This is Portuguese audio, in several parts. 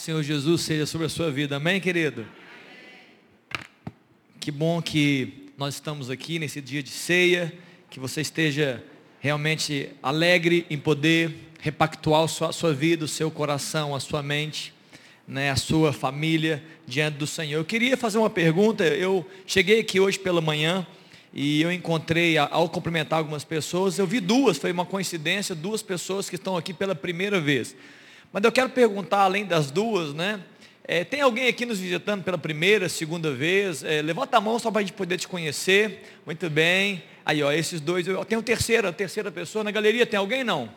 do Senhor Jesus seja sobre a sua vida. Amém, querido? Que bom que nós estamos aqui nesse dia de ceia, que você esteja realmente alegre em poder repactuar a sua vida, o seu coração, a sua mente, né, a sua família diante do Senhor. Eu queria fazer uma pergunta, eu cheguei aqui hoje pela manhã e eu encontrei, ao cumprimentar algumas pessoas, eu vi duas, foi uma coincidência, duas pessoas que estão aqui pela primeira vez. Mas eu quero perguntar, além das duas, né? É, tem alguém aqui nos visitando pela primeira, segunda vez? É, levanta a mão só para a gente poder te conhecer. Muito bem. Aí, ó, esses dois. Eu, tem um terceira, a terceira pessoa na galeria. Tem alguém não?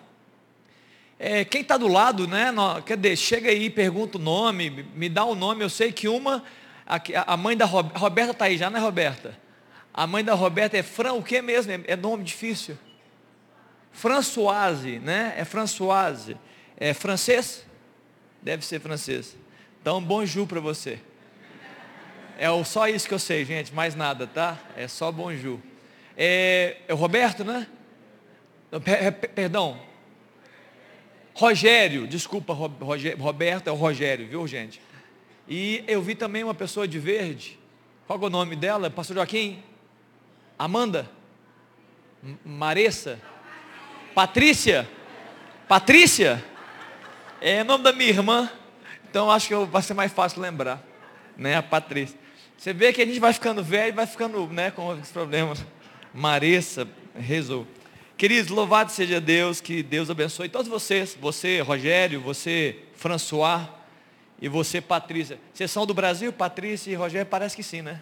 É, quem está do lado, né? Quer dizer, chega aí, pergunta o nome, me dá o nome. Eu sei que uma, a, a mãe da Roberta, Roberta está aí já, né, Roberta? A mãe da Roberta é Fran, o que mesmo? É, é nome difícil. Françoise, né? É Françoise. É francês? Deve ser francês. Então, bonjour para você. É só isso que eu sei, gente, mais nada, tá? É só bonjour. É, é o Roberto, né? Perdão. Rogério, desculpa, Roberto, é o Rogério, viu, gente? E eu vi também uma pessoa de verde. Qual é o nome dela? Pastor Joaquim? Amanda? Maressa? Patrícia? Patrícia? É nome da minha irmã. Então acho que vai ser mais fácil lembrar. Né, a Patrícia. Você vê que a gente vai ficando velho e vai ficando né, com os problemas. Maressa, rezou. Queridos, louvado seja Deus, que Deus abençoe todos vocês. Você, Rogério, você, François e você, Patrícia. Vocês são do Brasil, Patrícia e Rogério? Parece que sim, né?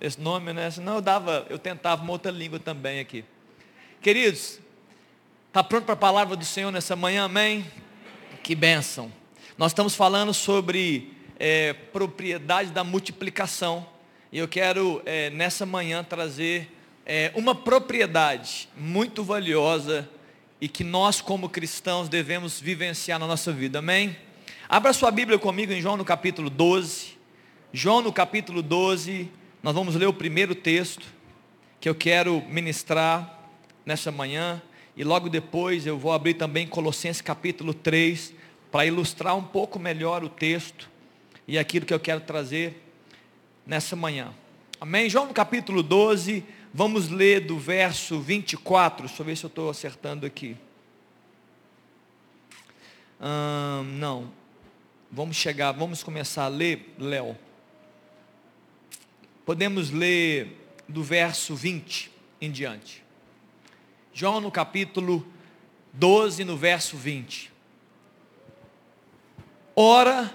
Esse nome, né? Senão eu dava, eu tentava uma outra língua também aqui. Queridos, está pronto para a palavra do Senhor nessa manhã, amém? Que bênção. Nós estamos falando sobre é, propriedade da multiplicação. E eu quero, é, nessa manhã, trazer é, uma propriedade muito valiosa e que nós, como cristãos, devemos vivenciar na nossa vida. Amém? Abra sua Bíblia comigo em João no capítulo 12. João no capítulo 12, nós vamos ler o primeiro texto que eu quero ministrar nessa manhã. E logo depois eu vou abrir também Colossenses capítulo 3 para ilustrar um pouco melhor o texto e aquilo que eu quero trazer nessa manhã. Amém? João no capítulo 12, vamos ler do verso 24, deixa eu ver se eu estou acertando aqui. Hum, não, vamos chegar, vamos começar a ler, Léo. Podemos ler do verso 20 em diante. João no capítulo 12, no verso 20. Ora,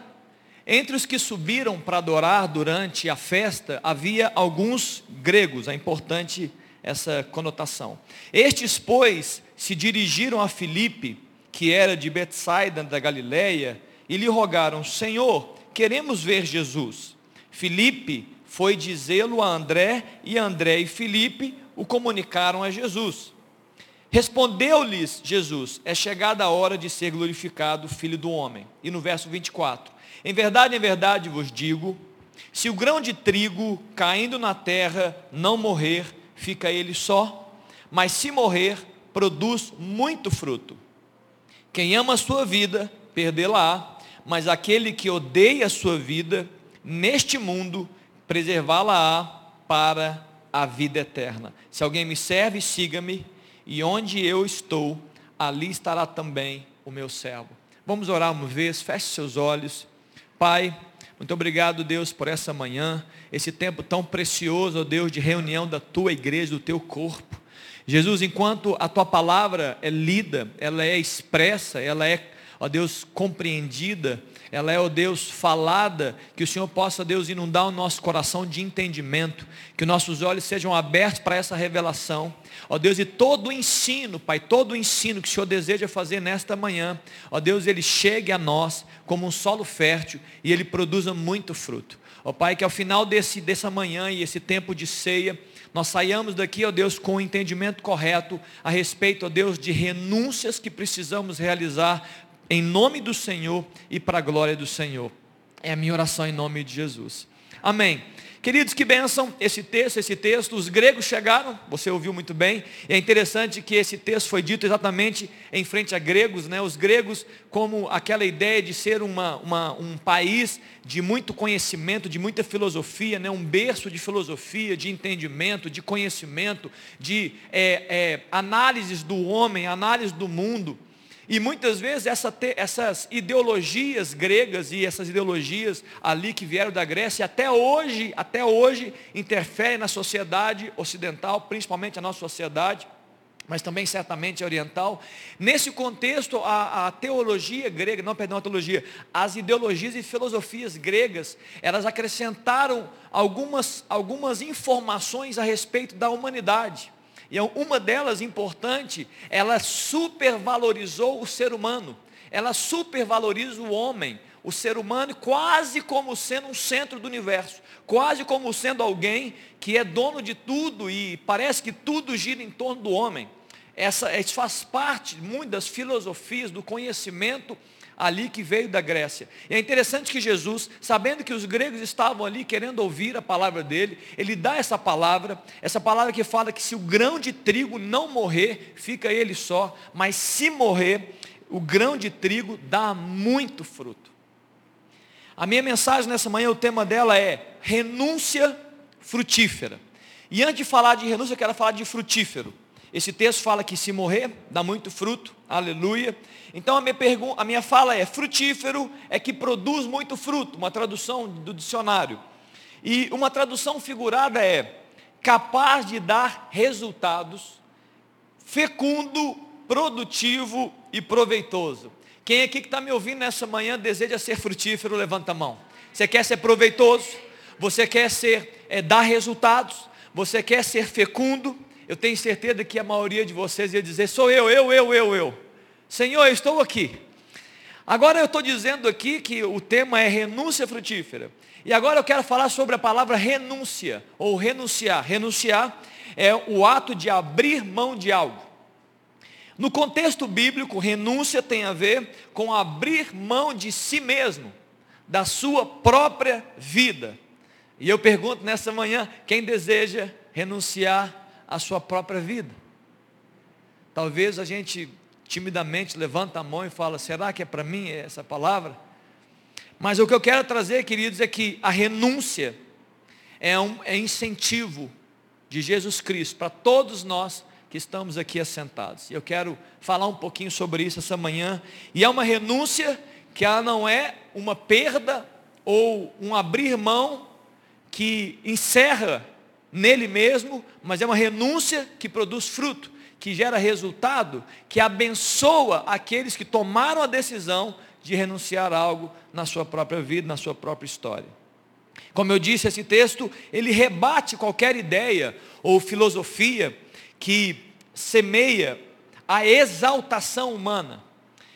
entre os que subiram para adorar durante a festa, havia alguns gregos, é importante essa conotação. Estes, pois, se dirigiram a Filipe, que era de Betsaida da Galileia, e lhe rogaram: Senhor, queremos ver Jesus. Filipe foi dizê-lo a André, e André e Filipe o comunicaram a Jesus. Respondeu-lhes Jesus: É chegada a hora de ser glorificado o Filho do Homem. E no verso 24: Em verdade, em verdade vos digo: se o grão de trigo caindo na terra não morrer, fica ele só, mas se morrer, produz muito fruto. Quem ama a sua vida, perdê-la-á, mas aquele que odeia a sua vida, neste mundo, preservá-la-á para a vida eterna. Se alguém me serve, siga-me e onde eu estou, ali estará também o meu servo. Vamos orar uma vez, feche seus olhos. Pai, muito obrigado, Deus, por essa manhã, esse tempo tão precioso, ó Deus, de reunião da tua igreja, do teu corpo. Jesus, enquanto a tua palavra é lida, ela é expressa, ela é, ó Deus, compreendida, ela é, ó Deus, falada, que o Senhor possa, Deus, inundar o nosso coração de entendimento, que nossos olhos sejam abertos para essa revelação. Ó Deus, e todo o ensino, Pai, todo o ensino que o Senhor deseja fazer nesta manhã, ó Deus, ele chegue a nós como um solo fértil e ele produza muito fruto. Ó Pai, que ao final desse, dessa manhã e esse tempo de ceia, nós saiamos daqui, ó Deus, com o entendimento correto a respeito, ó Deus, de renúncias que precisamos realizar em nome do Senhor e para a glória do Senhor. É a minha oração em nome de Jesus. Amém. Queridos, que bênção esse texto, esse texto. Os gregos chegaram, você ouviu muito bem. E é interessante que esse texto foi dito exatamente em frente a gregos, né? Os gregos, como aquela ideia de ser uma, uma, um país de muito conhecimento, de muita filosofia, né? um berço de filosofia, de entendimento, de conhecimento, de é, é, análises do homem, análise do mundo. E muitas vezes essa, essas ideologias gregas e essas ideologias ali que vieram da Grécia, até hoje, até hoje, interferem na sociedade ocidental, principalmente a nossa sociedade, mas também certamente oriental. Nesse contexto, a, a, teologia grega, não, perdão, a teologia, as ideologias e filosofias gregas, elas acrescentaram algumas, algumas informações a respeito da humanidade. E uma delas importante, ela supervalorizou o ser humano. Ela supervaloriza o homem, o ser humano, quase como sendo um centro do universo, quase como sendo alguém que é dono de tudo e parece que tudo gira em torno do homem. Essa, isso faz parte muito das filosofias, do conhecimento ali que veio da Grécia. E é interessante que Jesus, sabendo que os gregos estavam ali querendo ouvir a palavra dele, ele dá essa palavra, essa palavra que fala que se o grão de trigo não morrer, fica ele só, mas se morrer, o grão de trigo dá muito fruto. A minha mensagem nessa manhã, o tema dela é renúncia frutífera. E antes de falar de renúncia, eu quero falar de frutífero. Esse texto fala que se morrer, dá muito fruto, aleluia. Então a minha, a minha fala é, frutífero é que produz muito fruto, uma tradução do dicionário. E uma tradução figurada é, capaz de dar resultados, fecundo, produtivo e proveitoso. Quem aqui que está me ouvindo nessa manhã deseja ser frutífero, levanta a mão. Você quer ser proveitoso? Você quer ser, é, dar resultados? Você quer ser fecundo? Eu tenho certeza que a maioria de vocês ia dizer, sou eu, eu, eu, eu, eu. Senhor, eu estou aqui. Agora eu estou dizendo aqui que o tema é renúncia frutífera. E agora eu quero falar sobre a palavra renúncia, ou renunciar. Renunciar é o ato de abrir mão de algo. No contexto bíblico, renúncia tem a ver com abrir mão de si mesmo, da sua própria vida. E eu pergunto nessa manhã, quem deseja renunciar a sua própria vida. Talvez a gente timidamente levanta a mão e fala: será que é para mim essa palavra? Mas o que eu quero trazer, queridos, é que a renúncia é um é incentivo de Jesus Cristo para todos nós que estamos aqui assentados. Eu quero falar um pouquinho sobre isso essa manhã. E é uma renúncia que ela não é uma perda ou um abrir mão que encerra nele mesmo, mas é uma renúncia que produz fruto, que gera resultado, que abençoa aqueles que tomaram a decisão de renunciar a algo na sua própria vida, na sua própria história. Como eu disse, esse texto, ele rebate qualquer ideia ou filosofia que semeia a exaltação humana.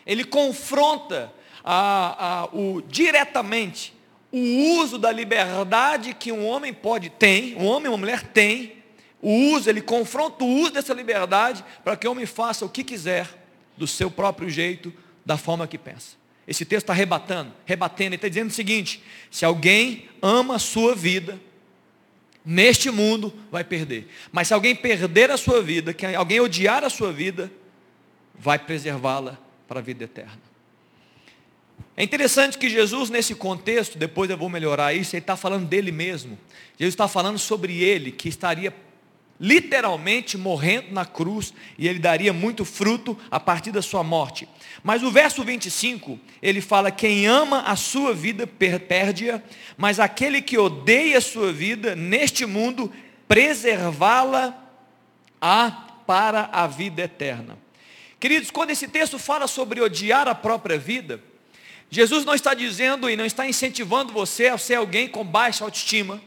Ele confronta a, a, o, diretamente o uso da liberdade que um homem pode ter, um homem ou uma mulher tem, o uso, ele confronta o uso dessa liberdade para que o homem faça o que quiser, do seu próprio jeito, da forma que pensa. Esse texto está rebatando, rebatendo, ele está dizendo o seguinte: se alguém ama a sua vida, neste mundo vai perder. Mas se alguém perder a sua vida, que alguém odiar a sua vida, vai preservá-la para a vida eterna. É interessante que Jesus, nesse contexto, depois eu vou melhorar isso, ele está falando dele mesmo. Jesus está falando sobre ele, que estaria literalmente morrendo na cruz, e ele daria muito fruto a partir da sua morte. Mas o verso 25, ele fala: Quem ama a sua vida perde-a, mas aquele que odeia a sua vida neste mundo, preservá-la a para a vida eterna. Queridos, quando esse texto fala sobre odiar a própria vida, Jesus não está dizendo e não está incentivando você a ser alguém com baixa autoestima.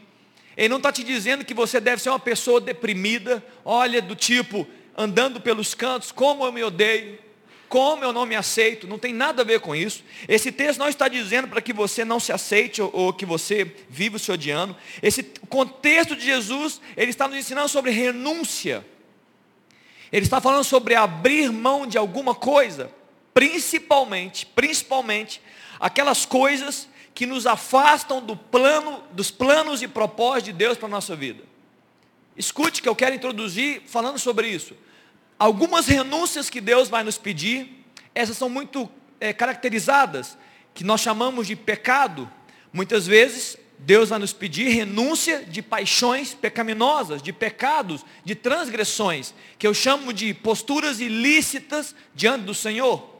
Ele não está te dizendo que você deve ser uma pessoa deprimida, olha, do tipo, andando pelos cantos, como eu me odeio, como eu não me aceito, não tem nada a ver com isso. Esse texto não está dizendo para que você não se aceite ou, ou, que você viva se odiando. Esse contexto de Jesus, ele está nos ensinando sobre renúncia. Ele está falando sobre abrir mão de alguma coisa, principalmente, principalmente aquelas coisas que nos afastam do plano, dos planos e propósitos de Deus para a nossa vida. Escute que eu quero introduzir falando sobre isso. Algumas renúncias que Deus vai nos pedir, essas são muito é, caracterizadas, que nós chamamos de pecado. Muitas vezes Deus vai nos pedir renúncia de paixões pecaminosas, de pecados, de transgressões, que eu chamo de posturas ilícitas diante do Senhor.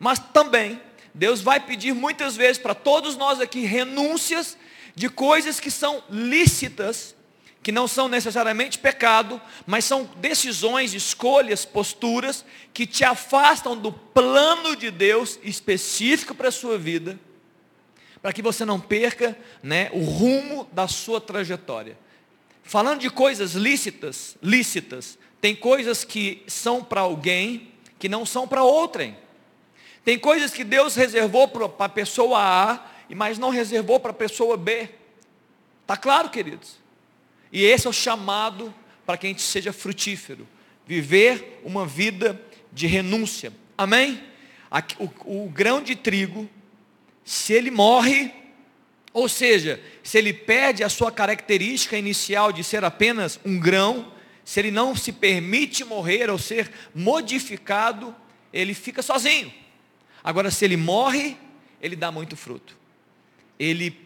Mas também Deus vai pedir muitas vezes para todos nós aqui renúncias de coisas que são lícitas, que não são necessariamente pecado, mas são decisões, escolhas, posturas que te afastam do plano de Deus específico para a sua vida, para que você não perca né, o rumo da sua trajetória. Falando de coisas lícitas, lícitas, tem coisas que são para alguém que não são para outrem. Tem coisas que Deus reservou para a pessoa A, mas não reservou para a pessoa B. Está claro, queridos? E esse é o chamado para que a gente seja frutífero. Viver uma vida de renúncia. Amém? O, o grão de trigo, se ele morre, ou seja, se ele perde a sua característica inicial de ser apenas um grão, se ele não se permite morrer ou ser modificado, ele fica sozinho. Agora, se ele morre, ele dá muito fruto. Ele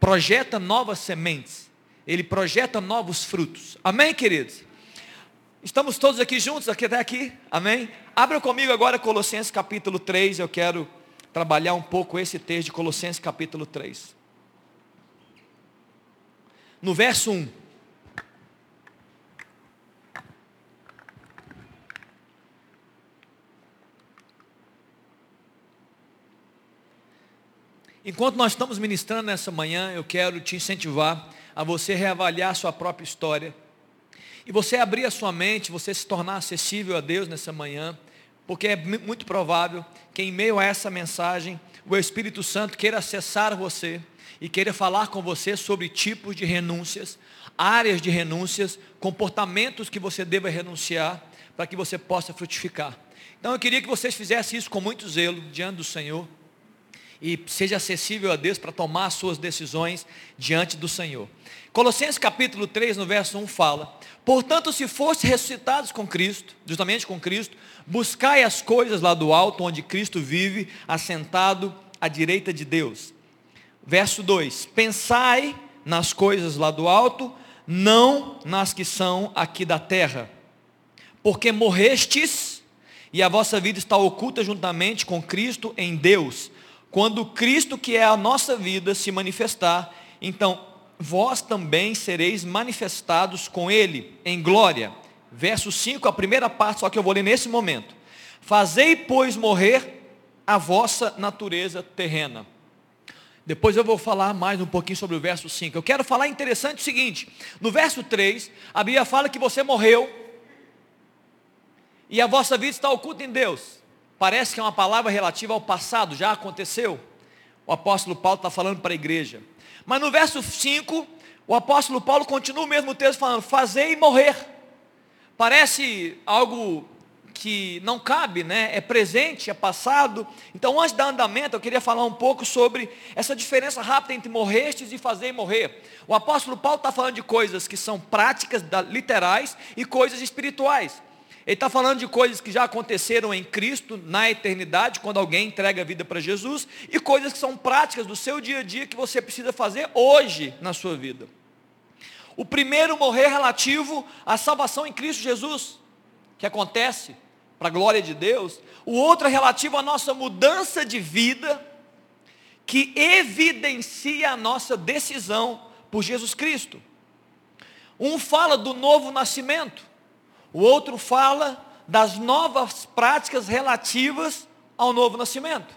projeta novas sementes. Ele projeta novos frutos. Amém, queridos? Estamos todos aqui juntos, aqui até aqui? Amém? Abra comigo agora Colossenses capítulo 3. Eu quero trabalhar um pouco esse texto de Colossenses capítulo 3. No verso 1. Enquanto nós estamos ministrando nessa manhã, eu quero te incentivar a você reavaliar sua própria história. E você abrir a sua mente, você se tornar acessível a Deus nessa manhã, porque é muito provável que em meio a essa mensagem, o Espírito Santo queira acessar você e queira falar com você sobre tipos de renúncias, áreas de renúncias, comportamentos que você deva renunciar para que você possa frutificar. Então eu queria que vocês fizessem isso com muito zelo diante do Senhor e seja acessível a Deus para tomar as suas decisões diante do Senhor. Colossenses capítulo 3, no verso 1 fala: Portanto, se fosse ressuscitados com Cristo, justamente com Cristo, buscai as coisas lá do alto, onde Cristo vive, assentado à direita de Deus. Verso 2: Pensai nas coisas lá do alto, não nas que são aqui da terra. Porque morrestes, e a vossa vida está oculta juntamente com Cristo em Deus. Quando Cristo, que é a nossa vida, se manifestar, então vós também sereis manifestados com Ele em glória. Verso 5, a primeira parte, só que eu vou ler nesse momento. Fazei, pois, morrer a vossa natureza terrena. Depois eu vou falar mais um pouquinho sobre o verso 5. Eu quero falar interessante o seguinte: no verso 3, a Bíblia fala que você morreu e a vossa vida está oculta em Deus. Parece que é uma palavra relativa ao passado, já aconteceu. O apóstolo Paulo está falando para a igreja. Mas no verso 5, o apóstolo Paulo continua o mesmo texto falando, fazer e morrer. Parece algo que não cabe, né? É presente, é passado. Então, antes da andamento, eu queria falar um pouco sobre essa diferença rápida entre morrestes e fazer e morrer. O apóstolo Paulo está falando de coisas que são práticas, literais, e coisas espirituais. Ele está falando de coisas que já aconteceram em Cristo, na eternidade, quando alguém entrega a vida para Jesus, e coisas que são práticas do seu dia a dia que você precisa fazer hoje na sua vida. O primeiro morrer relativo à salvação em Cristo Jesus, que acontece para a glória de Deus. O outro é relativo à nossa mudança de vida, que evidencia a nossa decisão por Jesus Cristo. Um fala do novo nascimento, o outro fala das novas práticas relativas ao novo nascimento.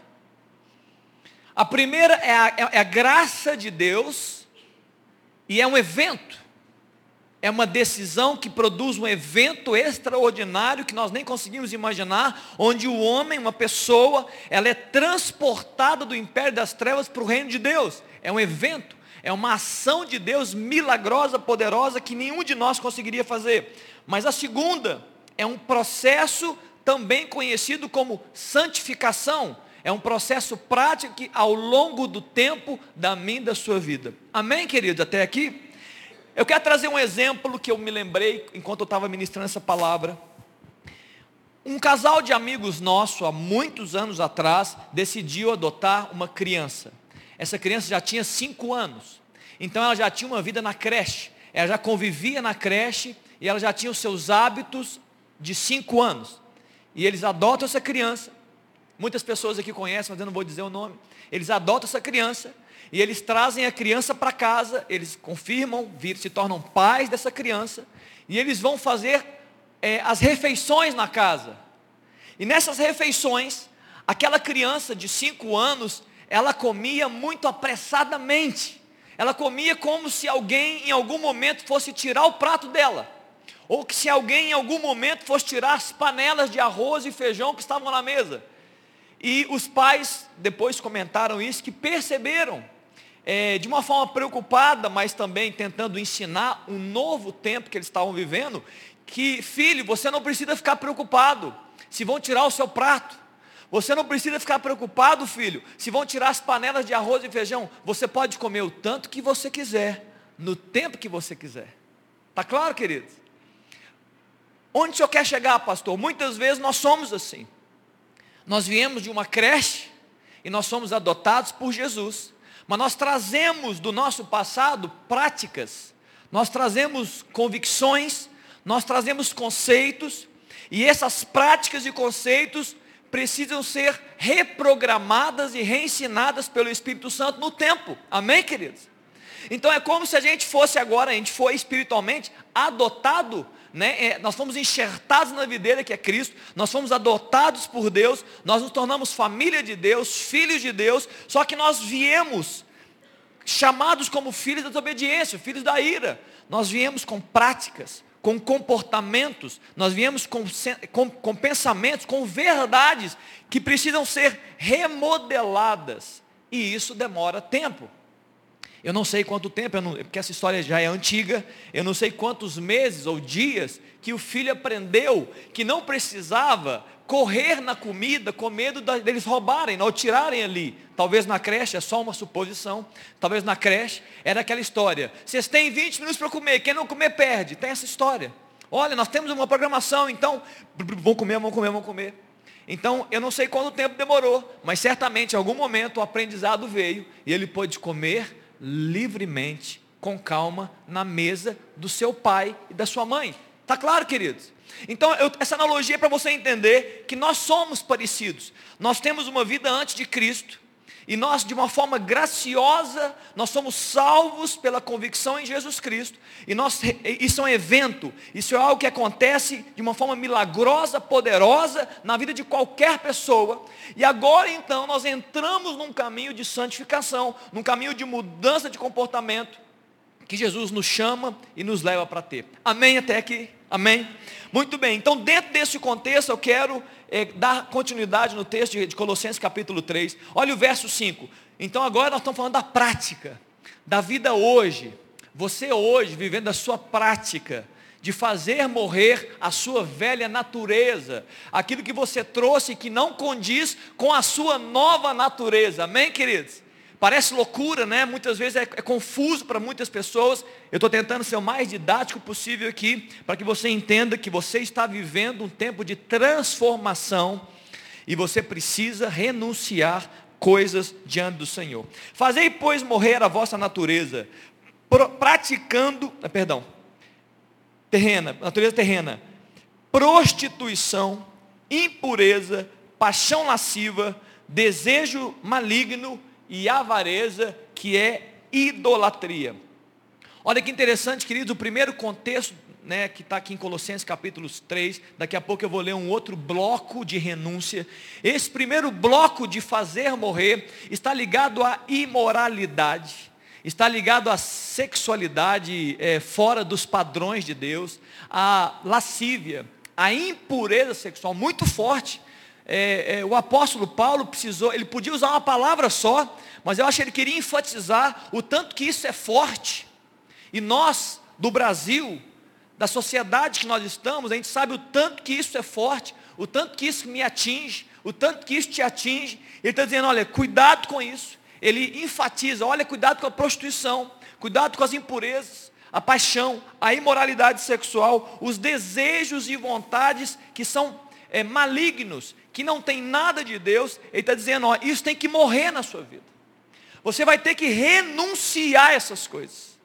A primeira é a, é a graça de Deus e é um evento. É uma decisão que produz um evento extraordinário que nós nem conseguimos imaginar, onde o homem, uma pessoa, ela é transportada do império das trevas para o reino de Deus. É um evento, é uma ação de Deus milagrosa, poderosa, que nenhum de nós conseguiria fazer. Mas a segunda é um processo também conhecido como santificação. é um processo prático que ao longo do tempo da e da sua vida. Amém, queridos? Até aqui? Eu quero trazer um exemplo que eu me lembrei enquanto eu estava ministrando essa palavra. Um casal de amigos nosso, há muitos anos atrás, decidiu adotar uma criança. Essa criança já tinha cinco anos. Então ela já tinha uma vida na creche. Ela já convivia na creche e ela já tinha os seus hábitos de cinco anos. E eles adotam essa criança. Muitas pessoas aqui conhecem, mas eu não vou dizer o nome. Eles adotam essa criança e eles trazem a criança para casa. Eles confirmam, se tornam pais dessa criança e eles vão fazer é, as refeições na casa. E nessas refeições, aquela criança de cinco anos, ela comia muito apressadamente. Ela comia como se alguém em algum momento fosse tirar o prato dela. Ou que se alguém em algum momento fosse tirar as panelas de arroz e feijão que estavam na mesa. E os pais depois comentaram isso, que perceberam, é, de uma forma preocupada, mas também tentando ensinar um novo tempo que eles estavam vivendo, que, filho, você não precisa ficar preocupado se vão tirar o seu prato. Você não precisa ficar preocupado, filho, se vão tirar as panelas de arroz e feijão. Você pode comer o tanto que você quiser, no tempo que você quiser. Está claro, queridos? Onde o senhor quer chegar, pastor? Muitas vezes nós somos assim. Nós viemos de uma creche e nós somos adotados por Jesus. Mas nós trazemos do nosso passado práticas, nós trazemos convicções, nós trazemos conceitos, e essas práticas e conceitos precisam ser reprogramadas e reensinadas pelo Espírito Santo no tempo. Amém, queridos? Então é como se a gente fosse agora, a gente foi espiritualmente adotado né, é, nós fomos enxertados na videira que é Cristo, nós fomos adotados por Deus, nós nos tornamos família de Deus, filhos de Deus, só que nós viemos chamados como filhos da desobediência, filhos da ira. Nós viemos com práticas, com comportamentos, nós viemos com, com, com pensamentos, com verdades que precisam ser remodeladas. E isso demora tempo. Eu não sei quanto tempo, não, porque essa história já é antiga, eu não sei quantos meses ou dias que o filho aprendeu que não precisava correr na comida com medo deles roubarem ou tirarem ali. Talvez na creche, é só uma suposição, talvez na creche era aquela história. Vocês têm 20 minutos para comer, quem não comer perde. Tem essa história. Olha, nós temos uma programação, então, vão comer, vão comer, vão comer. Então, eu não sei quanto tempo demorou, mas certamente em algum momento o aprendizado veio e ele pôde comer livremente, com calma, na mesa do seu pai e da sua mãe. Está claro, queridos? Então, eu, essa analogia é para você entender que nós somos parecidos. Nós temos uma vida antes de Cristo. E nós, de uma forma graciosa, nós somos salvos pela convicção em Jesus Cristo. E nós, isso é um evento, isso é algo que acontece de uma forma milagrosa, poderosa, na vida de qualquer pessoa. E agora então nós entramos num caminho de santificação, num caminho de mudança de comportamento, que Jesus nos chama e nos leva para ter. Amém até aqui? Amém? Muito bem, então dentro desse contexto eu quero é, dar continuidade no texto de, Colossenses capítulo 3. Olha o verso 5. Então agora nós estamos falando da prática, da vida hoje. Você hoje, vivendo a sua prática, de fazer morrer a sua velha natureza, aquilo que você trouxe que não condiz com a sua nova natureza. Amém, queridos? Parece loucura, né? Muitas vezes é, é confuso para muitas pessoas. Eu estou tentando ser o mais didático possível aqui, para que você entenda que você está vivendo um tempo de transformação e você precisa renunciar coisas diante do Senhor. Fazei, pois, morrer a vossa natureza, praticando, ah, perdão, terrena, natureza terrena, prostituição, impureza, paixão lasciva, desejo maligno e avareza, que é idolatria. Olha que interessante, queridos, o primeiro contexto né, que está aqui em Colossenses capítulo 3, daqui a pouco eu vou ler um outro bloco de renúncia. Esse primeiro bloco de fazer morrer está ligado à imoralidade, está ligado à sexualidade é, fora dos padrões de Deus, à lascívia, à impureza sexual muito forte é, é, o apóstolo Paulo precisou, ele podia usar uma palavra só, mas eu acho que ele queria enfatizar o tanto que isso é forte. E nós, do Brasil, da sociedade que nós estamos, a gente sabe o tanto que isso é forte, o tanto que isso me atinge, o tanto que isso te atinge. Ele está dizendo, olha, cuidado com isso. Ele enfatiza, olha, cuidado com a prostituição, cuidado com as impurezas, a paixão, a imoralidade sexual, os desejos e vontades que são é, malignos, que não tem nada de Deus. Ele está dizendo, ó, isso tem que morrer na sua vida. Você vai ter que renunciar a essas coisas.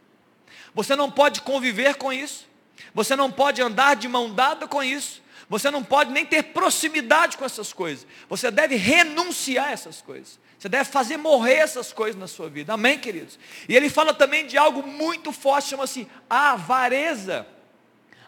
Você não pode conviver com isso. Você não pode andar de mão dada com isso. Você não pode nem ter proximidade com essas coisas. Você deve renunciar a essas coisas. Você deve fazer morrer essas coisas na sua vida. Amém, queridos? E ele fala também de algo muito forte, chama-se avareza.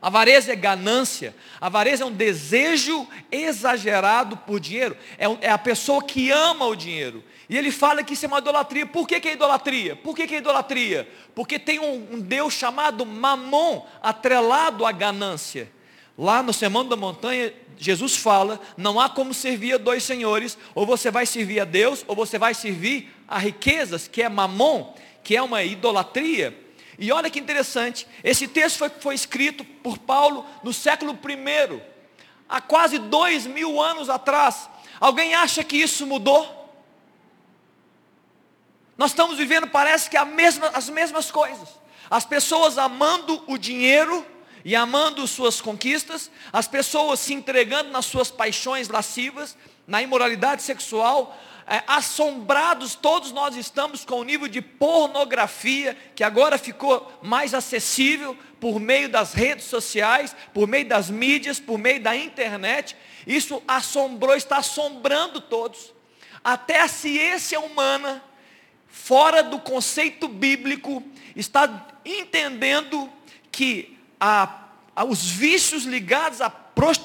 Avareza é ganância, avareza é um desejo exagerado por dinheiro, é, é, a pessoa que ama o dinheiro. E ele fala que isso é uma idolatria. Por que, que é idolatria? Por que, que é idolatria? Porque tem um, um Deus chamado Mamon, atrelado à ganância. Lá no Sermão da Montanha, Jesus fala: não há como servir a dois senhores, ou você vai servir a Deus, ou você vai servir a riquezas, que é mamon, que é uma idolatria. E olha que interessante, esse texto foi, foi escrito por Paulo no século I, há quase dois mil anos atrás. Alguém acha que isso mudou? Nós estamos vivendo, parece que mesma, as mesmas coisas. As pessoas amando o dinheiro e amando suas conquistas, as pessoas se entregando nas suas paixões lascivas, na imoralidade sexual, é, assombrados todos nós estamos com o nível de pornografia que agora ficou mais acessível por meio das redes sociais, por meio das mídias, por meio da internet. Isso assombrou, está assombrando todos. Até a ciência humana, fora do conceito bíblico, está entendendo que a, a, os vícios ligados à,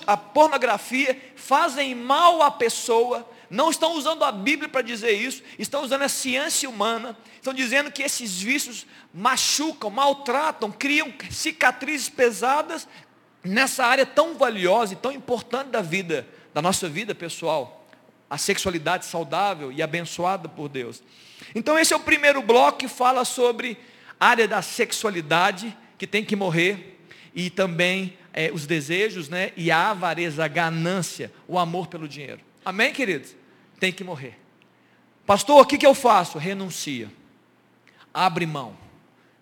à pornografia fazem mal à pessoa não estão usando a Bíblia para dizer isso, estão usando a ciência humana, estão dizendo que esses vícios machucam, maltratam, criam cicatrizes pesadas nessa área tão valiosa e tão importante da vida, da nossa vida pessoal, a sexualidade saudável e abençoada por Deus. Então esse é o primeiro bloco que fala sobre a área da sexualidade que tem que morrer e também é, os desejos, né, e a avareza, a ganância, o amor pelo dinheiro. Amém, queridos? Tem que morrer. Pastor, o que, que eu faço? Renuncia. Abre mão.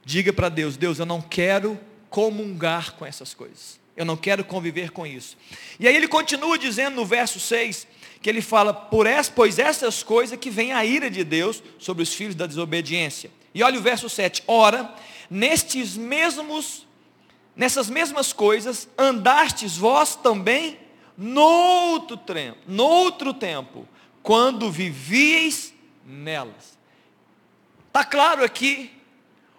Diga para Deus: Deus, eu não quero comungar com essas coisas. Eu não quero conviver com isso. E aí ele continua dizendo no verso 6, que ele fala, por essa, pois essas coisas que vem a ira de Deus sobre os filhos da desobediência. E olha o verso 7, ora, nestes mesmos, nessas mesmas coisas, andastes vós também noutro tempo, noutro tempo, quando vivieis nelas. Está claro aqui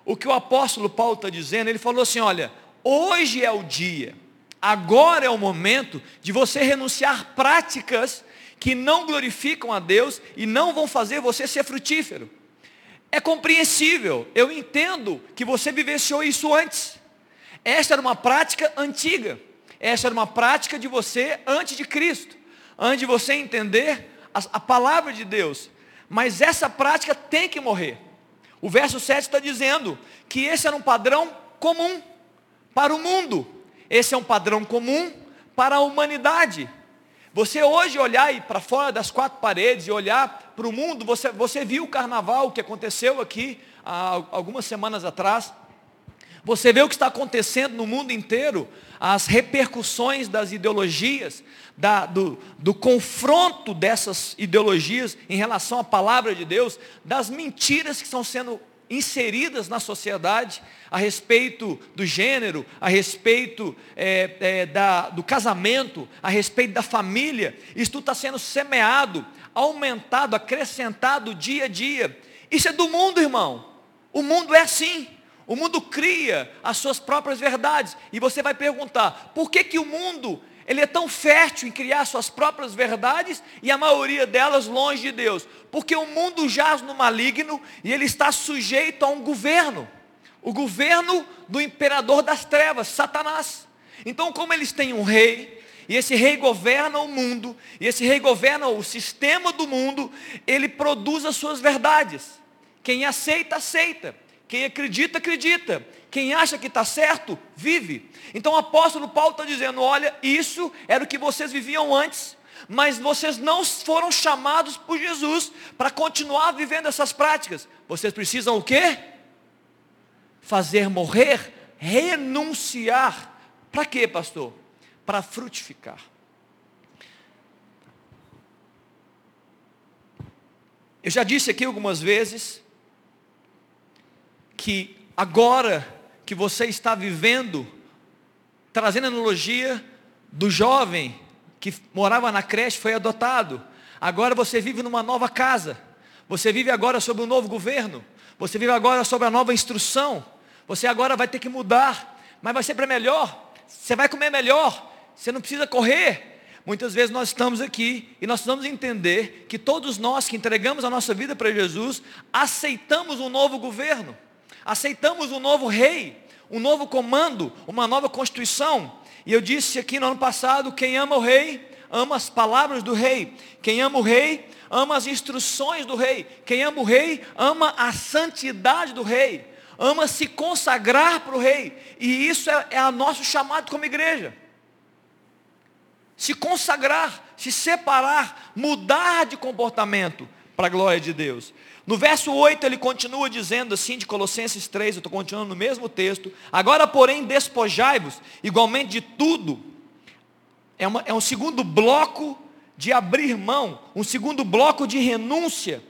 o que o apóstolo Paulo está dizendo? Ele falou assim: olha, hoje é o dia, agora é o momento de você renunciar práticas que não glorificam a Deus e não vão fazer você ser frutífero. É compreensível, eu entendo que você vivenciou isso antes. Esta era uma prática antiga. Essa era uma prática de você antes de Cristo, antes de você entender a, a palavra de Deus. Mas essa prática tem que morrer. O verso 7 está dizendo que esse era um padrão comum para o mundo. Esse é um padrão comum para a humanidade. Você hoje olhar para fora das quatro paredes e olhar para o mundo, você, você viu o carnaval que aconteceu aqui há algumas semanas atrás. Você vê o que está acontecendo no mundo inteiro, as repercussões das ideologias, da, do, do confronto dessas ideologias em relação à palavra de Deus, das mentiras que estão sendo inseridas na sociedade a respeito do gênero, a respeito é, é, da, do casamento, a respeito da família. Isso está sendo semeado, aumentado, acrescentado dia a dia. Isso é do mundo, irmão. O mundo é assim. O mundo cria as suas próprias verdades. E você vai perguntar, por que, que o mundo ele é tão fértil em criar suas próprias verdades e a maioria delas longe de Deus? Porque o mundo jaz no maligno e ele está sujeito a um governo. O governo do imperador das trevas, Satanás. Então, como eles têm um rei, e esse rei governa o mundo, e esse rei governa o sistema do mundo, ele produz as suas verdades. Quem aceita, aceita. Quem acredita, acredita. Quem acha que está certo, vive. Então o apóstolo Paulo está dizendo: olha, isso era o que vocês viviam antes, mas vocês não foram chamados por Jesus para continuar vivendo essas práticas. Vocês precisam o quê? Fazer morrer, renunciar. Para quê, pastor? Para frutificar. Eu já disse aqui algumas vezes que agora que você está vivendo, trazendo a analogia do jovem que morava na creche, foi adotado. Agora você vive numa nova casa. Você vive agora sob um novo governo. Você vive agora sob a nova instrução. Você agora vai ter que mudar, mas vai ser para melhor. Você vai comer melhor. Você não precisa correr. Muitas vezes nós estamos aqui e nós precisamos entender que todos nós que entregamos a nossa vida para Jesus, aceitamos um novo governo, aceitamos um novo rei, um novo comando, uma nova constituição. E eu disse aqui no ano passado, quem ama o rei, ama as palavras do rei. Quem ama o rei, ama as instruções do rei. Quem ama o rei, ama a santidade do rei. Ama se consagrar para o rei. E isso é, é o nosso chamado como igreja se consagrar, se separar, mudar de comportamento para a glória de Deus. No verso 8 ele continua dizendo assim, de Colossenses 3, eu estou continuando no mesmo texto. Agora, porém, despojai-vos igualmente de tudo. É, uma, é um segundo bloco de abrir mão, um segundo bloco de renúncia.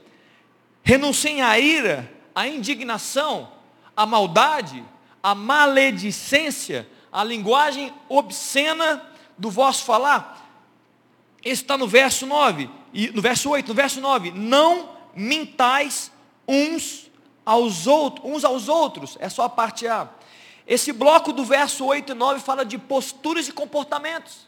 Renunciem à ira, à indignação, à maldade, à maledicência, à linguagem obscena do vosso falar. Está no verso 9, e no verso 8, no verso 9, não mintais uns aos outros, uns aos outros, é só a parte A. Esse bloco do verso 8 e 9 fala de posturas e comportamentos,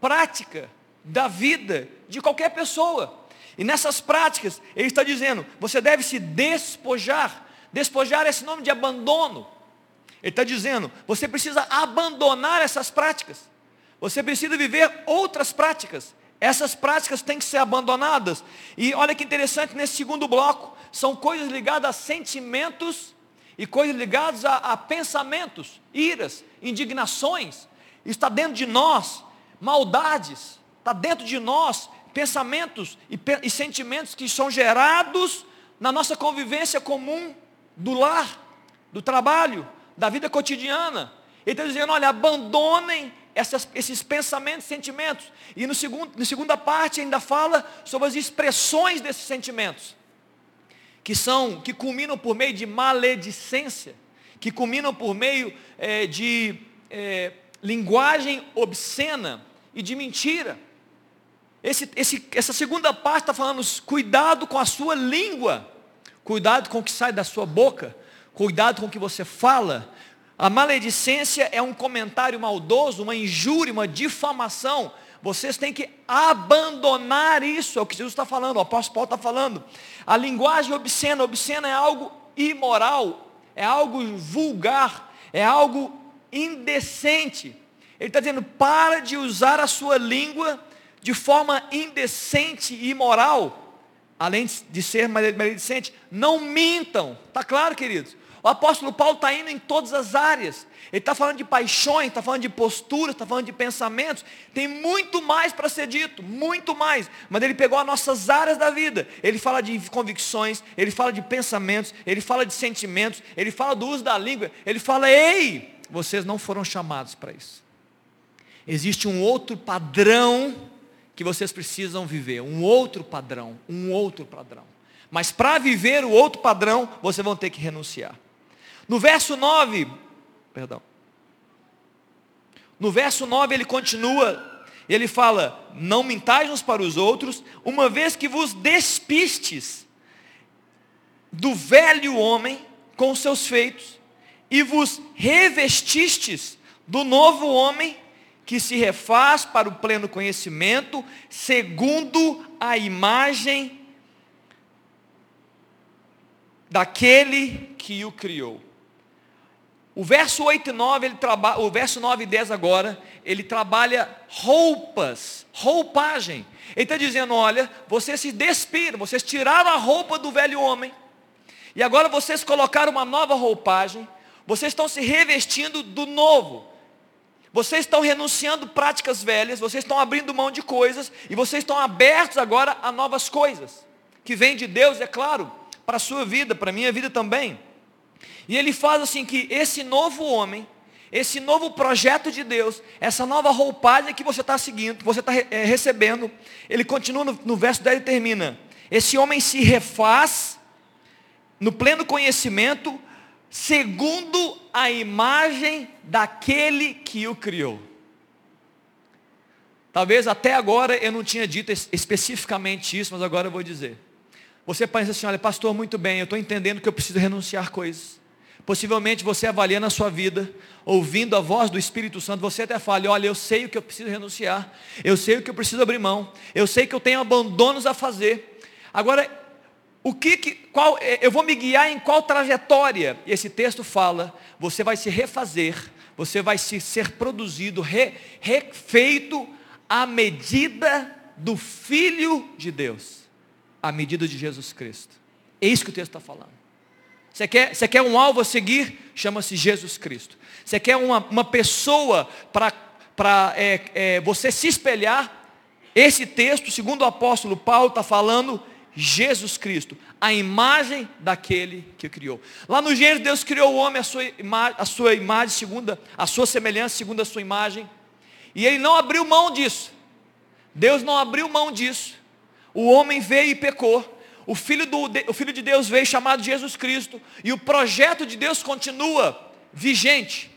prática da vida de qualquer pessoa. E nessas práticas, ele está dizendo, você deve se despojar. Despojar é esse nome de abandono. Ele está dizendo, você precisa abandonar essas práticas. Você precisa viver outras práticas. Essas práticas têm que ser abandonadas. E olha que interessante, nesse segundo bloco, são coisas ligadas a sentimentos e coisas ligadas a, a pensamentos, iras, indignações. Está dentro de nós, maldades, está dentro de nós, pensamentos e, e sentimentos que são gerados na nossa convivência comum do lar, do trabalho, da vida cotidiana. Ele está dizendo, olha, abandonem essas, esses pensamentos sentimentos. E no segundo, na segunda parte ainda fala sobre as expressões desses sentimentos, que são, que culminam por meio de maledicência, que culminam por meio é, de é, linguagem obscena e de mentira. Esse, esse, essa segunda parte está falando, cuidado com a sua língua, cuidado com o que sai da sua boca, cuidado com o que você fala, a maledicência é um comentário maldoso, uma injúria, uma difamação. Vocês têm que abandonar isso, é o que Jesus está falando, o apóstolo Paulo está falando. A linguagem obscena, obscena é algo imoral, é algo vulgar, é algo indecente. Ele está dizendo, para de usar a sua língua de forma indecente e imoral, além de ser maledicente. Não mintam, está claro, queridos? O apóstolo Paulo está indo em todas as áreas. Ele está falando de paixões, está falando de posturas, está falando de pensamentos. Tem muito mais para ser dito, muito mais. Mas ele pegou as nossas áreas da vida. Ele fala de convicções, ele fala de pensamentos, ele fala de sentimentos, ele fala do uso da língua. Ele fala, ei, vocês não foram chamados para isso. Existe um outro padrão que vocês precisam viver. Um outro padrão, um outro padrão. Mas para viver o outro padrão, vocês vão ter que renunciar. No verso 9, perdão. No verso 9 ele continua, ele fala: Não mintais uns para os outros, uma vez que vos despistes do velho homem com seus feitos, e vos revestistes do novo homem que se refaz para o pleno conhecimento, segundo a imagem daquele que o criou. O verso 8 e 9, ele trabalha, o verso 9 e 10 agora, ele trabalha roupas, roupagem. Ele está dizendo, olha, vocês se despiram, vocês tiraram a roupa do velho homem, e agora vocês colocaram uma nova roupagem, Vocês estão se revestindo do novo. Vocês estão renunciando práticas velhas, vocês estão abrindo mão de coisas e vocês estão abertos agora a novas coisas, que vêm de Deus, é claro, para a sua vida, para a minha vida também. E ele faz assim que esse novo homem, esse novo projeto de Deus, essa nova roupagem que você está seguindo, você está é, recebendo, ele continua no, no verso 10 e termina. Esse homem se refaz no pleno conhecimento, segundo a imagem daquele que o criou. Talvez até agora eu não tinha dito especificamente isso, mas agora eu vou dizer. Você pensa assim, olha, pastor, muito bem, eu estou entendendo que eu preciso renunciar coisas. Possivelmente você avalia na sua vida, ouvindo a voz do Espírito Santo, você até fala, olha, eu sei o que eu preciso renunciar, eu sei o que eu preciso abrir mão, eu sei que eu tenho abandonos a fazer. Agora, o que, que qual, é, eu vou me guiar em qual trajetória? E esse texto fala, você vai se refazer, você vai se ser produzido, re, refeito à medida do Filho de Deus, à medida de Jesus Cristo. É isso que o texto está falando. Você quer, você quer um alvo a seguir? Chama-se Jesus Cristo. Você quer uma, uma pessoa para é, é, você se espelhar? Esse texto, segundo o apóstolo Paulo, está falando Jesus Cristo, a imagem daquele que criou. Lá no Gênesis, Deus criou o homem a sua, imagem, a sua imagem, segundo a sua semelhança, segundo a sua imagem. E ele não abriu mão disso. Deus não abriu mão disso. O homem veio e pecou. O filho, do, o filho de Deus veio chamado Jesus Cristo. E o projeto de Deus continua vigente.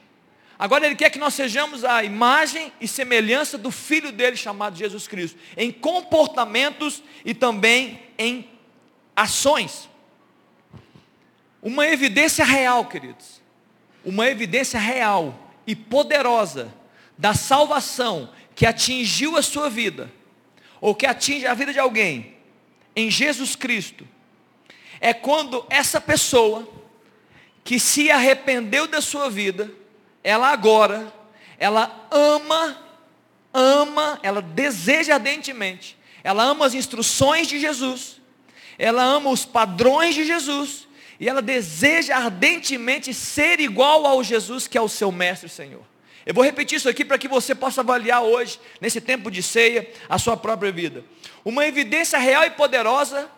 Agora ele quer que nós sejamos a imagem e semelhança do filho dele chamado Jesus Cristo, em comportamentos e também em ações. Uma evidência real, queridos. Uma evidência real e poderosa da salvação que atingiu a sua vida, ou que atinge a vida de alguém, em Jesus Cristo é quando essa pessoa que se arrependeu da sua vida, ela agora, ela ama, ama, ela deseja ardentemente, ela ama as instruções de Jesus, ela ama os padrões de Jesus, e ela deseja ardentemente ser igual ao Jesus que é o seu mestre e Senhor. Eu vou repetir isso aqui para que você possa avaliar hoje, nesse tempo de ceia, a sua própria vida. Uma evidência real e poderosa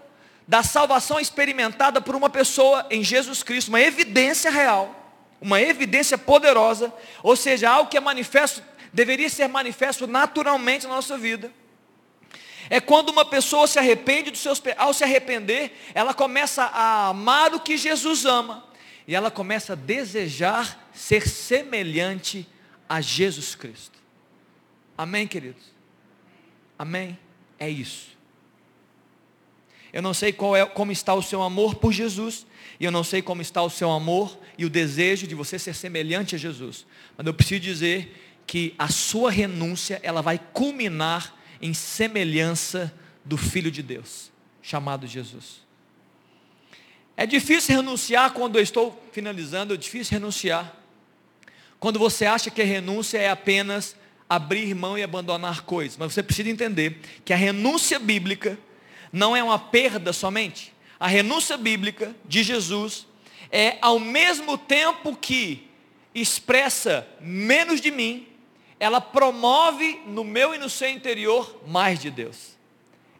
da salvação experimentada por uma pessoa em Jesus Cristo, uma evidência real, uma evidência poderosa, ou seja, algo que é manifesto, deveria ser manifesto naturalmente na nossa vida. É quando uma pessoa se arrepende dos seus ao se arrepender, ela começa a amar o que Jesus ama, e ela começa a desejar ser semelhante a Jesus Cristo. Amém, queridos? Amém? É isso. Eu não sei é, como está o seu amor por Jesus, e eu não sei como está o seu amor e o desejo de você ser semelhante a Jesus. Mas eu preciso dizer que a sua renúncia, ela vai culminar em semelhança do Filho de Deus, chamado Jesus. É difícil renunciar quando eu estou finalizando, é difícil renunciar. Quando você acha que a renúncia é apenas abrir mão e abandonar coisas. Mas você precisa entender que a renúncia bíblica não é uma perda somente. A renúncia bíblica de Jesus é ao mesmo tempo que expressa menos de mim, ela promove no meu e no seu interior mais de Deus.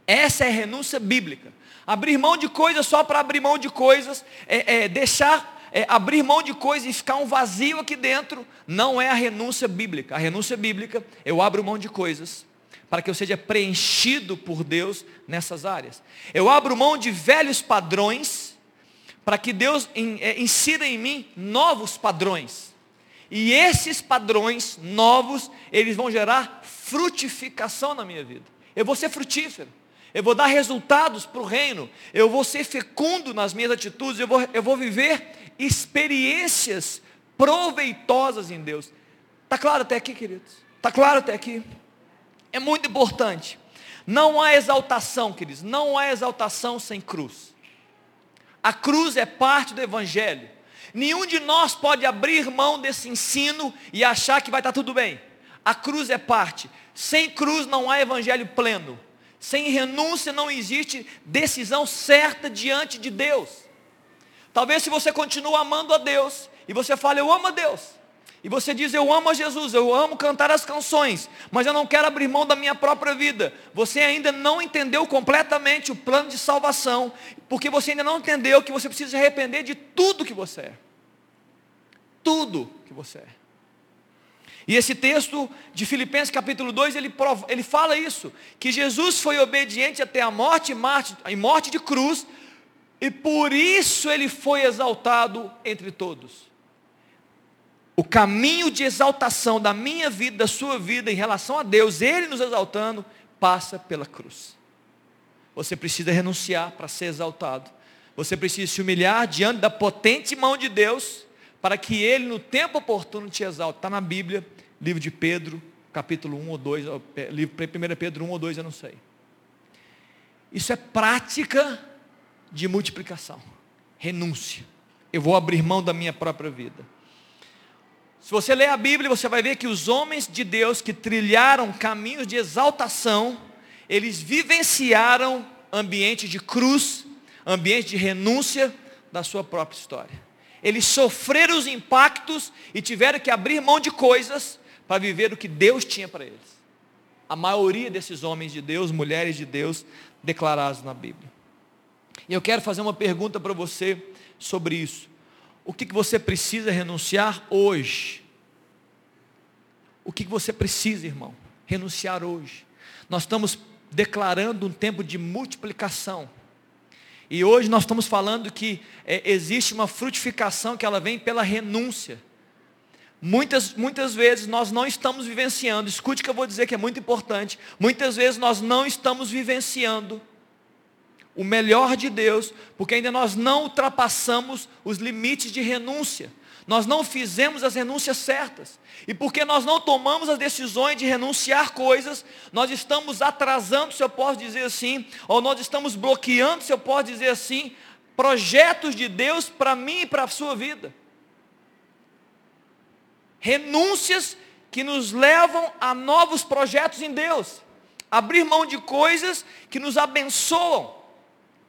Essa é a renúncia bíblica. Abrir mão de coisas só para abrir mão de coisas, é, é deixar é, abrir mão de coisas e ficar um vazio aqui dentro, não é a renúncia bíblica. A renúncia bíblica, eu abro mão de coisas para que eu seja preenchido por Deus nessas áreas. Eu abro mão de velhos padrões para que Deus é, insira em mim novos padrões. E esses padrões novos, eles vão gerar frutificação na minha vida. Eu vou ser frutífero. Eu vou dar resultados para o reino. Eu vou ser fecundo nas minhas atitudes. Eu vou, eu vou viver experiências proveitosas em Deus. Está claro até aqui, queridos? Está claro até aqui? É muito importante. Não há exaltação, queridos. Não há exaltação sem cruz. A cruz é parte do Evangelho. Nenhum de nós pode abrir mão desse ensino e achar que vai estar tudo bem. A cruz é parte. Sem cruz não há evangelho pleno. Sem renúncia não existe decisão certa diante de Deus. Talvez se você continua amando a Deus e você fala, eu amo a Deus. E você diz, eu amo a Jesus, eu amo cantar as canções, mas eu não quero abrir mão da minha própria vida. Você ainda não entendeu completamente o plano de salvação, porque você ainda não entendeu que você precisa se arrepender de tudo que você é. Tudo que você é. E esse texto de Filipenses capítulo 2, ele, prova, ele fala isso, que Jesus foi obediente até a morte, e morte de cruz, e por isso ele foi exaltado entre todos. O caminho de exaltação da minha vida, da sua vida em relação a Deus, Ele nos exaltando, passa pela cruz. Você precisa renunciar para ser exaltado. Você precisa se humilhar diante da potente mão de Deus, para que Ele, no tempo oportuno, te exalte. Está na Bíblia, livro de Pedro, capítulo 1 ou 2, livro 1 Pedro 1 ou 2, eu não sei. Isso é prática de multiplicação. Renúncia. Eu vou abrir mão da minha própria vida. Se você ler a Bíblia, você vai ver que os homens de Deus que trilharam caminhos de exaltação, eles vivenciaram ambiente de cruz, ambiente de renúncia da sua própria história. Eles sofreram os impactos e tiveram que abrir mão de coisas para viver o que Deus tinha para eles. A maioria desses homens de Deus, mulheres de Deus, declarados na Bíblia. E eu quero fazer uma pergunta para você sobre isso. O que, que você precisa renunciar hoje? O que, que você precisa, irmão? Renunciar hoje. Nós estamos declarando um tempo de multiplicação. E hoje nós estamos falando que é, existe uma frutificação que ela vem pela renúncia. Muitas, muitas vezes nós não estamos vivenciando, escute que eu vou dizer que é muito importante. Muitas vezes nós não estamos vivenciando o melhor de Deus, porque ainda nós não ultrapassamos os limites de renúncia. Nós não fizemos as renúncias certas. E porque nós não tomamos as decisões de renunciar coisas, nós estamos atrasando, se eu posso dizer assim, ou nós estamos bloqueando, se eu posso dizer assim, projetos de Deus para mim e para a sua vida. Renúncias que nos levam a novos projetos em Deus. Abrir mão de coisas que nos abençoam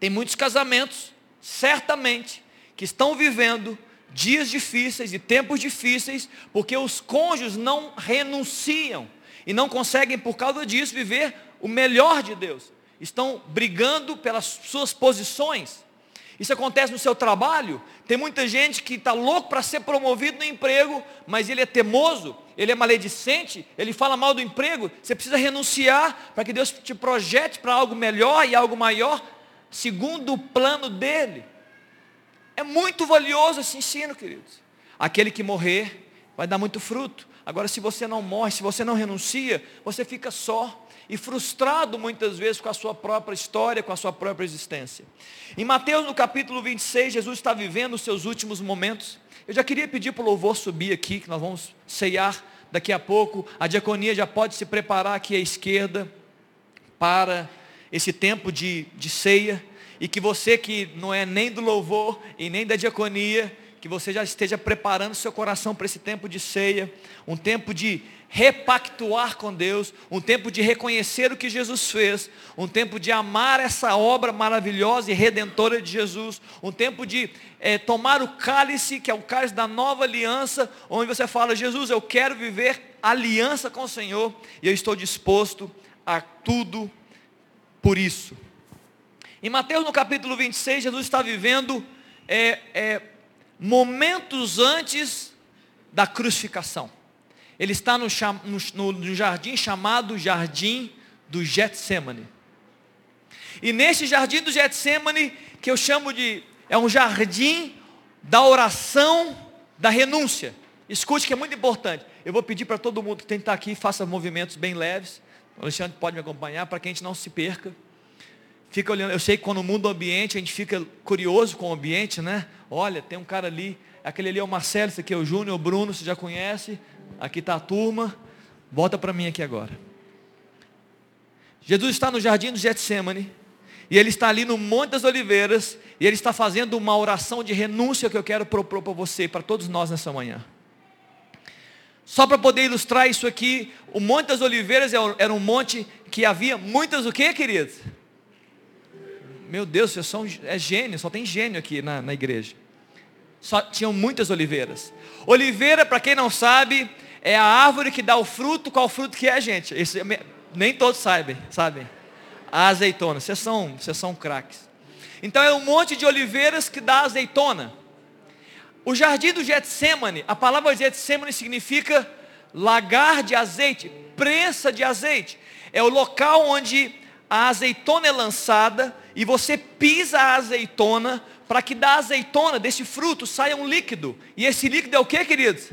tem muitos casamentos, certamente, que estão vivendo dias difíceis e tempos difíceis, porque os cônjuges não renunciam e não conseguem, por causa disso, viver o melhor de Deus. Estão brigando pelas suas posições. Isso acontece no seu trabalho. Tem muita gente que está louco para ser promovido no emprego, mas ele é teimoso, ele é maledicente, ele fala mal do emprego. Você precisa renunciar para que Deus te projete para algo melhor e algo maior segundo o plano dele. É muito valioso esse ensino, queridos. Aquele que morrer vai dar muito fruto. Agora, se você não morre, se você não renuncia, você fica só e frustrado muitas vezes com a sua própria história, com a sua própria existência. Em Mateus, no capítulo 26, Jesus está vivendo os seus últimos momentos. Eu já queria pedir para o louvor subir aqui, que nós vamos ceiar daqui a pouco. A diaconia já pode se preparar aqui à esquerda para esse tempo de, de ceia, e que você que não é nem do louvor e nem da diaconia, que você já esteja preparando seu coração para esse tempo de ceia, um tempo de repactuar com Deus, um tempo de reconhecer o que Jesus fez, um tempo de amar essa obra maravilhosa e redentora de Jesus, um tempo de é, tomar o cálice, que é o cálice da nova aliança, onde você fala, Jesus, eu quero viver aliança com o Senhor, e eu estou disposto a tudo por isso. Em Mateus no capítulo 26, Jesus está vivendo é, é, momentos antes da crucificação. Ele está no, no, no jardim chamado Jardim do Getsemane. E nesse jardim do Getsemane, que eu chamo de, é um jardim da oração da renúncia. Escute que é muito importante. Eu vou pedir para todo mundo que tem que estar aqui, faça movimentos bem leves. O Alexandre pode me acompanhar para que a gente não se perca. Fica olhando, eu sei que quando muda o ambiente, a gente fica curioso com o ambiente, né? Olha, tem um cara ali, aquele ali é o Marcelo, esse aqui é o Júnior, o Bruno, você já conhece. Aqui está a turma. Volta para mim aqui agora. Jesus está no jardim do Getsemane, e ele está ali no Monte das Oliveiras, e ele está fazendo uma oração de renúncia que eu quero propor para você, para todos nós nessa manhã. Só para poder ilustrar isso aqui, o Monte das Oliveiras é era um monte que havia muitas o que, queridos? Meu Deus, vocês são, é gênio, só tem gênio aqui na, na igreja. só tinham muitas oliveiras. Oliveira, para quem não sabe, é a árvore que dá o fruto. Qual fruto que é, gente? Esse, nem todos sabem, sabem. A azeitona. Vocês são, vocês são craques. Então é um monte de oliveiras que dá azeitona. O jardim do Getsemane, a palavra Getsemane significa lagar de azeite, prensa de azeite. É o local onde a azeitona é lançada e você pisa a azeitona para que da azeitona, desse fruto, saia um líquido. E esse líquido é o que, queridos?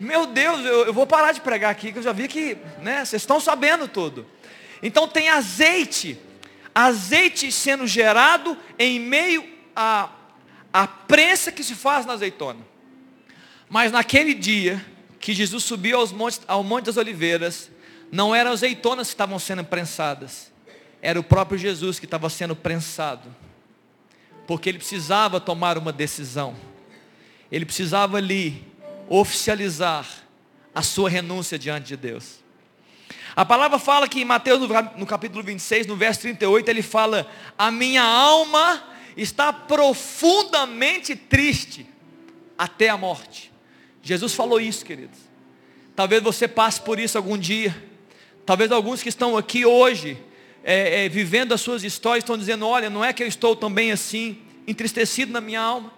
Meu Deus, eu, eu, vou parar de pregar aqui, que eu já vi que, né, vocês estão sabendo tudo. Então tem azeite, azeite sendo gerado em meio à, à prensa que se faz na azeitona. Mas naquele dia que Jesus subiu montes, ao Monte das Oliveiras, não eram azeitonas que estavam sendo prensadas, era o próprio Jesus que estava sendo prensado porque ele precisava tomar uma decisão. Ele precisava ali oficializar a sua renúncia diante de Deus. A palavra fala que em Mateus, no capítulo 26, no verso 38, ele fala: A minha alma está profundamente triste até a morte. Jesus falou isso, queridos. Talvez você passe por isso algum dia. Talvez alguns que estão aqui hoje é, é, vivendo as suas histórias, estão dizendo: olha, não é que eu estou também assim, entristecido na minha alma.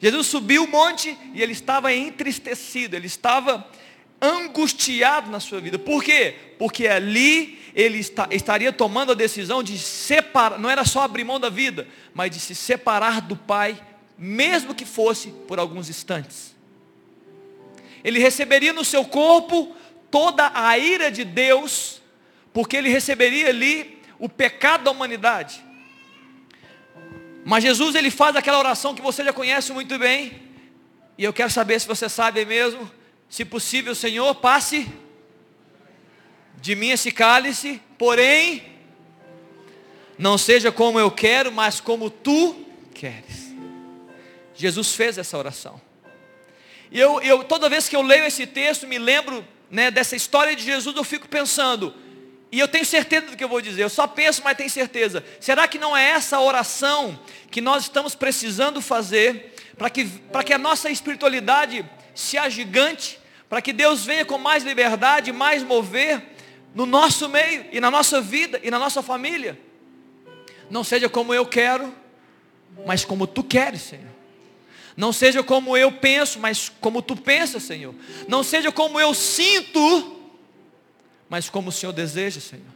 Jesus subiu o monte e ele estava entristecido, ele estava angustiado na sua vida. Por quê? Porque ali ele está, estaria tomando a decisão de separar, não era só abrir mão da vida, mas de se separar do Pai, mesmo que fosse por alguns instantes. Ele receberia no seu corpo toda a ira de Deus, porque ele receberia ali o pecado da humanidade. Mas Jesus ele faz aquela oração que você já conhece muito bem. E eu quero saber se você sabe mesmo. Se possível, Senhor, passe de mim esse cálice, porém, não seja como eu quero, mas como tu queres. Jesus fez essa oração. E eu, eu toda vez que eu leio esse texto, me lembro né, dessa história de Jesus, eu fico pensando, e eu tenho certeza do que eu vou dizer, eu só penso, mas tenho certeza. Será que não é essa oração que nós estamos precisando fazer para que, que a nossa espiritualidade se agigante, para que Deus venha com mais liberdade, mais mover no nosso meio e na nossa vida e na nossa família? Não seja como eu quero, mas como tu queres, Senhor. Não seja como eu penso, mas como tu pensas, Senhor. Não seja como eu sinto, mas como o Senhor deseja, Senhor.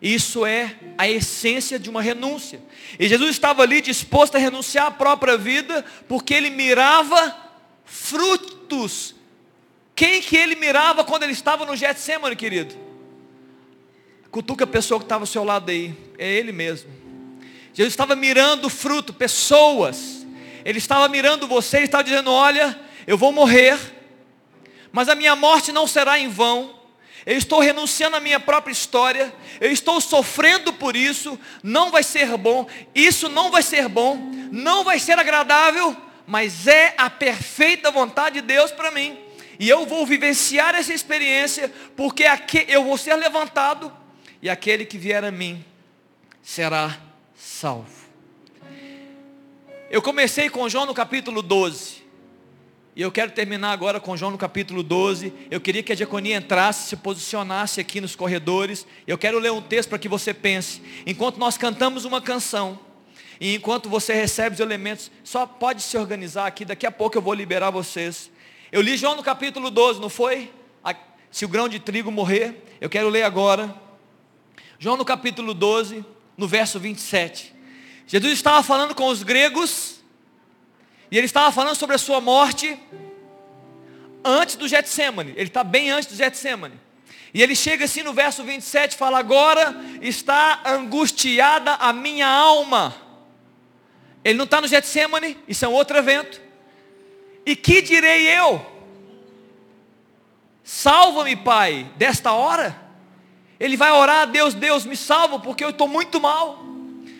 Isso é a essência de uma renúncia. E Jesus estava ali disposto a renunciar à própria vida, porque ele mirava frutos. Quem que ele mirava quando ele estava no Getsemane, querido? Cutuca a pessoa que estava ao seu lado aí. É ele mesmo. Jesus estava mirando fruto, pessoas. Ele estava mirando você, ele estava dizendo, olha, eu vou morrer, mas a minha morte não será em vão eu estou renunciando à minha própria história, eu estou sofrendo por isso, não vai ser bom, isso não vai ser bom, não vai ser agradável, mas é a perfeita vontade de Deus para mim. E eu vou vivenciar essa experiência, porque eu vou ser levantado, e aquele que vier a mim será salvo. Eu comecei com João no capítulo 12. E eu quero terminar agora com João no capítulo 12. Eu queria que a diaconia entrasse, se posicionasse aqui nos corredores. Eu quero ler um texto para que você pense. Enquanto nós cantamos uma canção, e enquanto você recebe os elementos, só pode se organizar aqui, daqui a pouco eu vou liberar vocês. Eu li João no capítulo 12, não foi? Se o grão de trigo morrer, eu quero ler agora. João no capítulo 12, no verso 27. Jesus estava falando com os gregos e ele estava falando sobre a sua morte antes do Getsemane. Ele está bem antes do Getsemane. E ele chega assim no verso 27 fala: Agora está angustiada a minha alma. Ele não está no Getsemane, isso é um outro evento. E que direi eu? Salva-me, Pai, desta hora. Ele vai orar a Deus, Deus me salva, porque eu estou muito mal.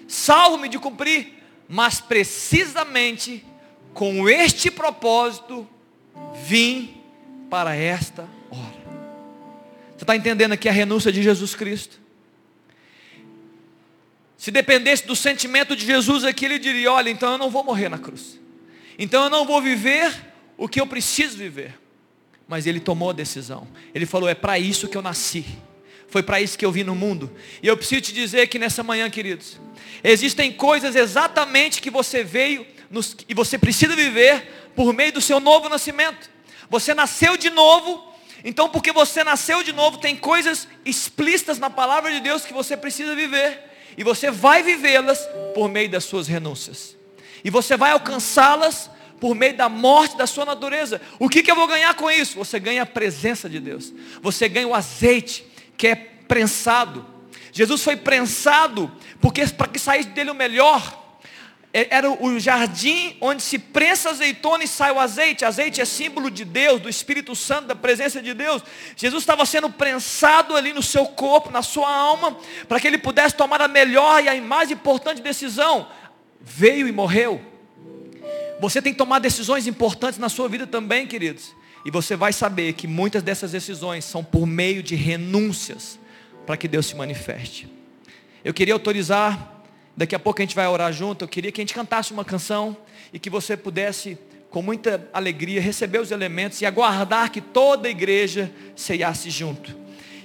Salva-me de cumprir. Mas precisamente com este propósito, vim para esta hora. Você está entendendo aqui a renúncia de Jesus Cristo? Se dependesse do sentimento de Jesus aqui, ele diria: Olha, então eu não vou morrer na cruz. Então eu não vou viver o que eu preciso viver. Mas ele tomou a decisão. Ele falou: é para isso que eu nasci. Foi para isso que eu vim no mundo. E eu preciso te dizer que nessa manhã, queridos, existem coisas exatamente que você veio nos, e você precisa viver por meio do seu novo nascimento. Você nasceu de novo, então porque você nasceu de novo, tem coisas explícitas na palavra de Deus que você precisa viver. E você vai vivê-las por meio das suas renúncias. E você vai alcançá-las por meio da morte da sua natureza. O que, que eu vou ganhar com isso? Você ganha a presença de Deus. Você ganha o azeite que é prensado. Jesus foi prensado porque para que saísse dele o melhor. É, era o jardim onde se prensa azeitona e sai o azeite. Azeite é símbolo de Deus, do Espírito Santo, da presença de Deus. Jesus estava sendo prensado ali no seu corpo, na sua alma, para que ele pudesse tomar a melhor e a mais importante decisão. Veio e morreu. Você tem que tomar decisões importantes na sua vida também, queridos. E você vai saber que muitas dessas decisões são por meio de renúncias para que Deus se manifeste. Eu queria autorizar, daqui a pouco a gente vai orar junto, eu queria que a gente cantasse uma canção e que você pudesse, com muita alegria, receber os elementos e aguardar que toda a igreja ceiasse junto.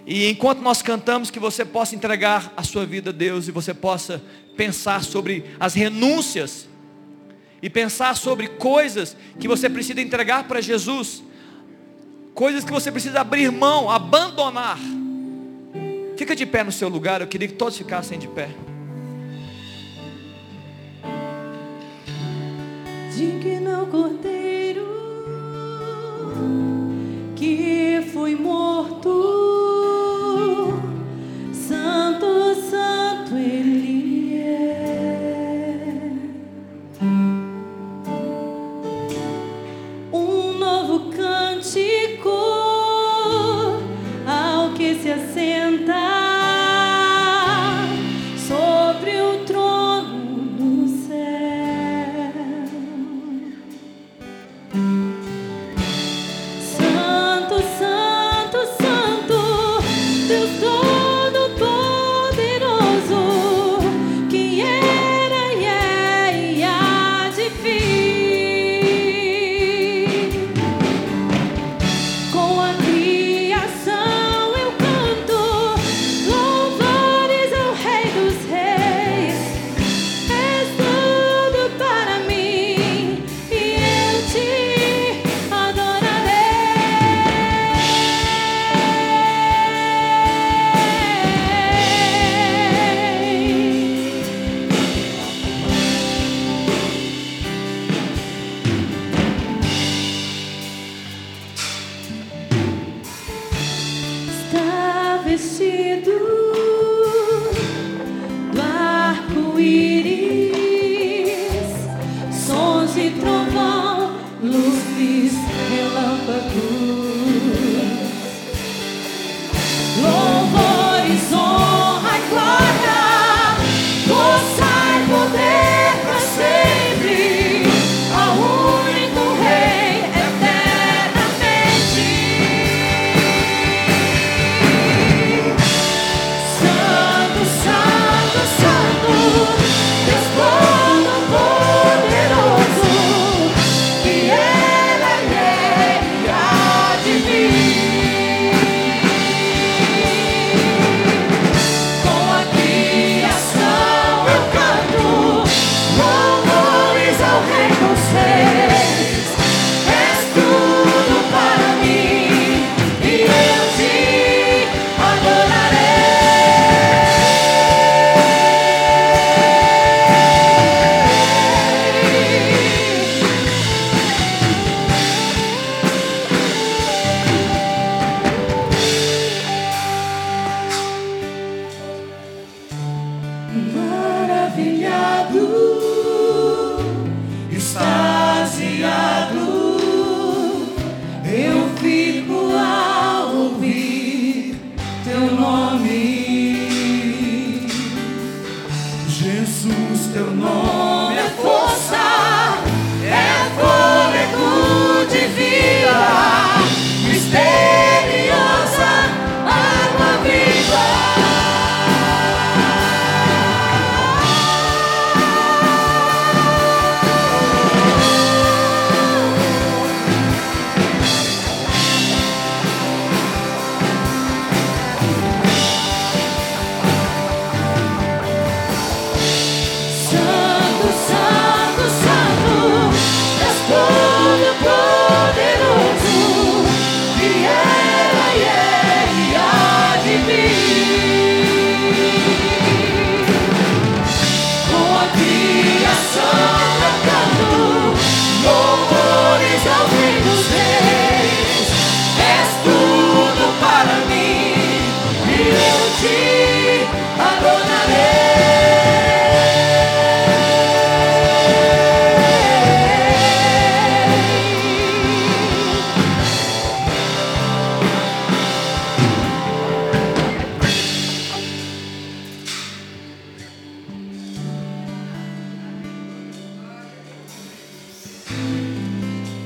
E enquanto nós cantamos, que você possa entregar a sua vida a Deus e você possa pensar sobre as renúncias e pensar sobre coisas que você precisa entregar para Jesus coisas que você precisa abrir mão, abandonar. Fica de pé no seu lugar, eu queria que todos ficassem de pé. Digno Cordeiro que foi morto.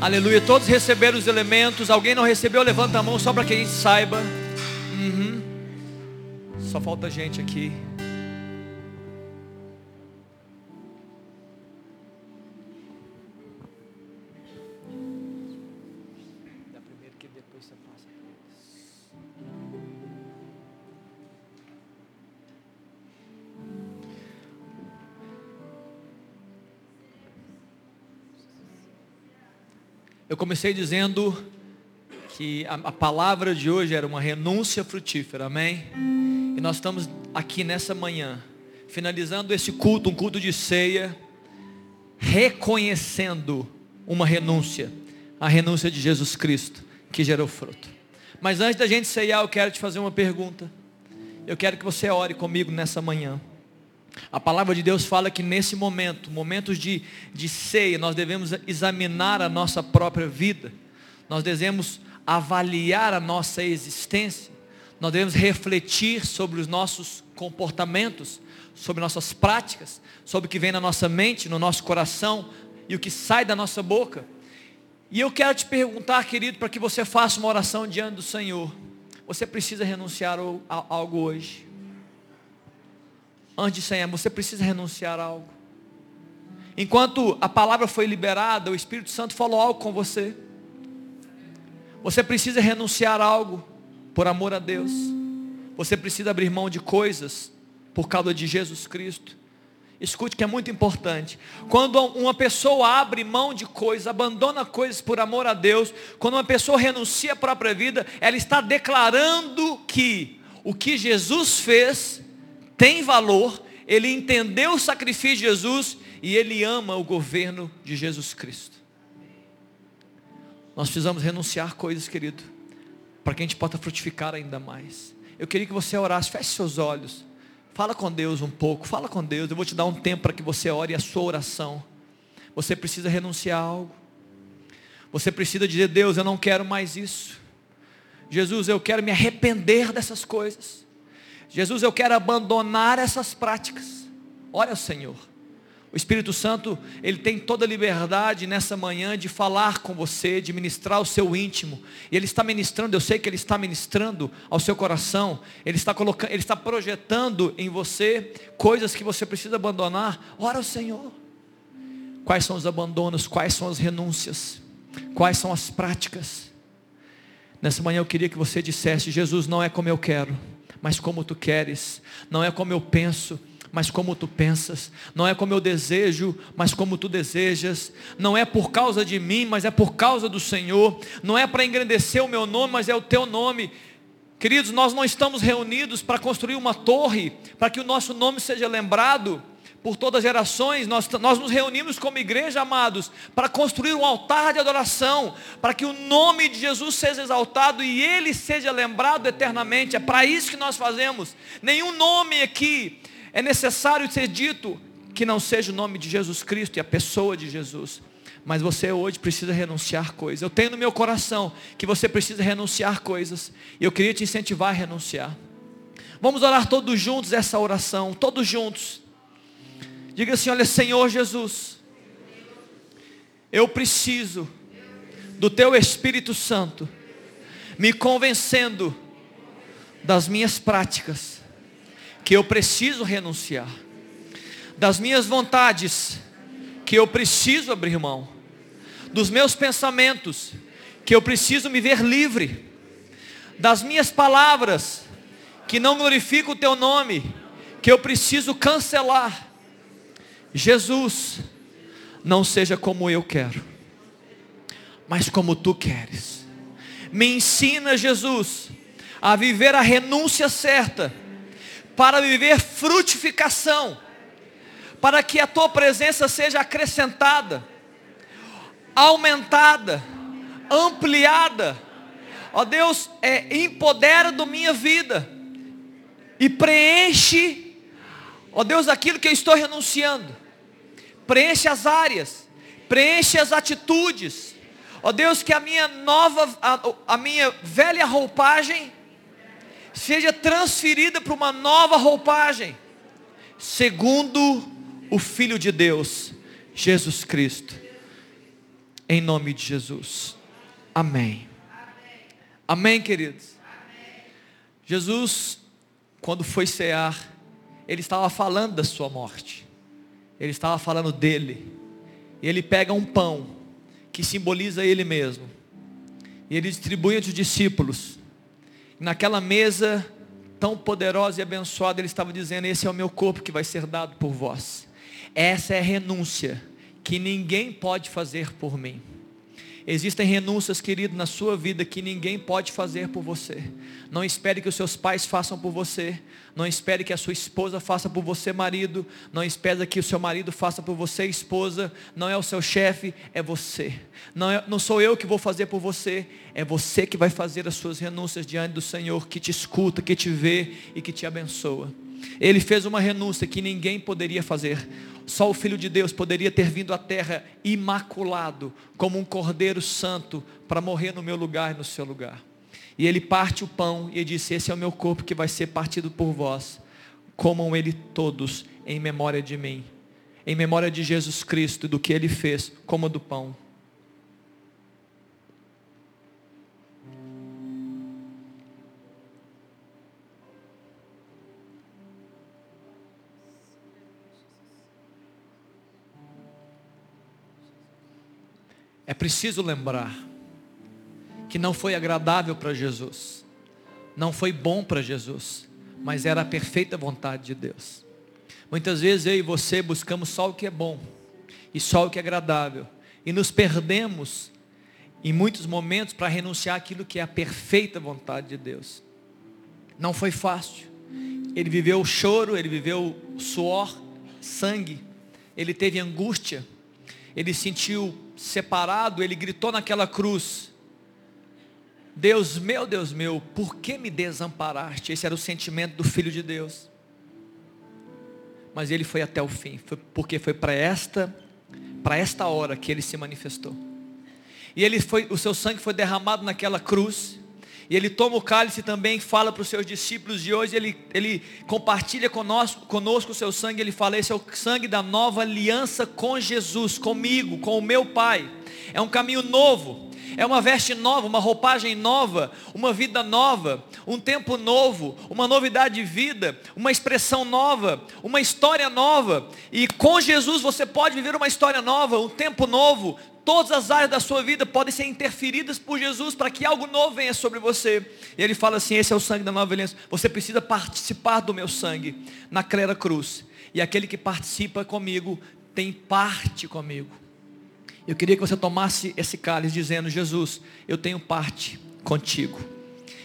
Aleluia. Todos receberam os elementos. Alguém não recebeu? Levanta a mão só para que a gente saiba. Uhum. Só falta gente aqui. Eu comecei dizendo que a, a palavra de hoje era uma renúncia frutífera, amém? E nós estamos aqui nessa manhã, finalizando esse culto, um culto de ceia, reconhecendo uma renúncia, a renúncia de Jesus Cristo, que gerou fruto. Mas antes da gente ceiar, eu quero te fazer uma pergunta. Eu quero que você ore comigo nessa manhã. A palavra de Deus fala que nesse momento, momentos de, de ceia, nós devemos examinar a nossa própria vida, nós devemos avaliar a nossa existência, nós devemos refletir sobre os nossos comportamentos, sobre nossas práticas, sobre o que vem na nossa mente, no nosso coração e o que sai da nossa boca. E eu quero te perguntar, querido, para que você faça uma oração diante do Senhor. Você precisa renunciar a algo hoje. Antes de Senhor, você precisa renunciar a algo. Enquanto a palavra foi liberada, o Espírito Santo falou algo com você. Você precisa renunciar a algo por amor a Deus. Você precisa abrir mão de coisas por causa de Jesus Cristo. Escute que é muito importante. Quando uma pessoa abre mão de coisas, abandona coisas por amor a Deus, quando uma pessoa renuncia à própria vida, ela está declarando que o que Jesus fez tem valor, ele entendeu o sacrifício de Jesus e ele ama o governo de Jesus Cristo. Nós precisamos renunciar coisas, querido, para que a gente possa frutificar ainda mais. Eu queria que você orasse, feche seus olhos, fala com Deus um pouco, fala com Deus. Eu vou te dar um tempo para que você ore a sua oração. Você precisa renunciar a algo. Você precisa dizer, Deus, eu não quero mais isso. Jesus, eu quero me arrepender dessas coisas. Jesus, eu quero abandonar essas práticas. Olha, Senhor. O Espírito Santo, ele tem toda a liberdade nessa manhã de falar com você, de ministrar o seu íntimo. E ele está ministrando, eu sei que ele está ministrando ao seu coração. Ele está colocando, ele está projetando em você coisas que você precisa abandonar. Ora Senhor. Quais são os abandonos? Quais são as renúncias? Quais são as práticas? Nessa manhã eu queria que você dissesse: Jesus, não é como eu quero, mas como tu queres. Não é como eu penso, mas como tu pensas. Não é como eu desejo, mas como tu desejas. Não é por causa de mim, mas é por causa do Senhor. Não é para engrandecer o meu nome, mas é o teu nome. Queridos, nós não estamos reunidos para construir uma torre, para que o nosso nome seja lembrado por todas as gerações, nós, nós nos reunimos como igreja, amados, para construir um altar de adoração, para que o nome de Jesus seja exaltado e ele seja lembrado eternamente. É para isso que nós fazemos. Nenhum nome aqui é necessário ser dito que não seja o nome de Jesus Cristo e a pessoa de Jesus. Mas você hoje precisa renunciar coisas. Eu tenho no meu coração que você precisa renunciar coisas. E eu queria te incentivar a renunciar. Vamos orar todos juntos essa oração, todos juntos. Diga assim: olha, Senhor Jesus, eu preciso do Teu Espírito Santo me convencendo das minhas práticas, que eu preciso renunciar, das minhas vontades, que eu preciso abrir mão, dos meus pensamentos, que eu preciso me ver livre, das minhas palavras, que não glorificam o Teu nome, que eu preciso cancelar. Jesus, não seja como eu quero, mas como tu queres. Me ensina, Jesus, a viver a renúncia certa, para viver frutificação, para que a tua presença seja acrescentada, aumentada, ampliada. Ó Deus, é, empodera do minha vida e preenche, ó Deus, aquilo que eu estou renunciando. Preenche as áreas, preenche as atitudes. Ó Deus, que a minha nova, a, a minha velha roupagem seja transferida para uma nova roupagem, segundo o Filho de Deus, Jesus Cristo. Em nome de Jesus. Amém. Amém, queridos. Jesus, quando foi cear, ele estava falando da sua morte. Ele estava falando dele. E ele pega um pão que simboliza ele mesmo. E ele distribui entre os discípulos. Naquela mesa tão poderosa e abençoada, ele estava dizendo: Esse é o meu corpo que vai ser dado por vós. Essa é a renúncia que ninguém pode fazer por mim. Existem renúncias, querido, na sua vida que ninguém pode fazer por você. Não espere que os seus pais façam por você. Não espere que a sua esposa faça por você, marido. Não espere que o seu marido faça por você, esposa. Não é o seu chefe, é você. Não, é, não sou eu que vou fazer por você. É você que vai fazer as suas renúncias diante do Senhor, que te escuta, que te vê e que te abençoa. Ele fez uma renúncia que ninguém poderia fazer. Só o Filho de Deus poderia ter vindo à terra imaculado, como um cordeiro santo, para morrer no meu lugar e no seu lugar. E ele parte o pão e disse: Esse é o meu corpo que vai ser partido por vós. Comam ele todos em memória de mim, em memória de Jesus Cristo, do que ele fez, como do pão. É preciso lembrar que não foi agradável para Jesus, não foi bom para Jesus, mas era a perfeita vontade de Deus. Muitas vezes eu e você buscamos só o que é bom e só o que é agradável e nos perdemos em muitos momentos para renunciar aquilo que é a perfeita vontade de Deus. Não foi fácil. Ele viveu o choro, ele viveu suor, sangue, ele teve angústia, ele sentiu separado, ele gritou naquela cruz: Deus meu, Deus meu, por que me desamparaste? Esse era o sentimento do filho de Deus. Mas ele foi até o fim, foi porque foi para esta, para esta hora que ele se manifestou. E ele foi, o seu sangue foi derramado naquela cruz. E ele toma o cálice também, fala para os seus discípulos de hoje, ele, ele compartilha conosco, conosco o seu sangue, ele fala, esse é o sangue da nova aliança com Jesus, comigo, com o meu Pai. É um caminho novo, é uma veste nova, uma roupagem nova, uma vida nova, um tempo novo, uma novidade de vida, uma expressão nova, uma história nova. E com Jesus você pode viver uma história nova, um tempo novo, todas as áreas da sua vida podem ser interferidas por Jesus para que algo novo venha sobre você. E ele fala assim: esse é o sangue da nova aliança. Você precisa participar do meu sangue na clera cruz. E aquele que participa comigo tem parte comigo. Eu queria que você tomasse esse cálice dizendo: Jesus, eu tenho parte contigo.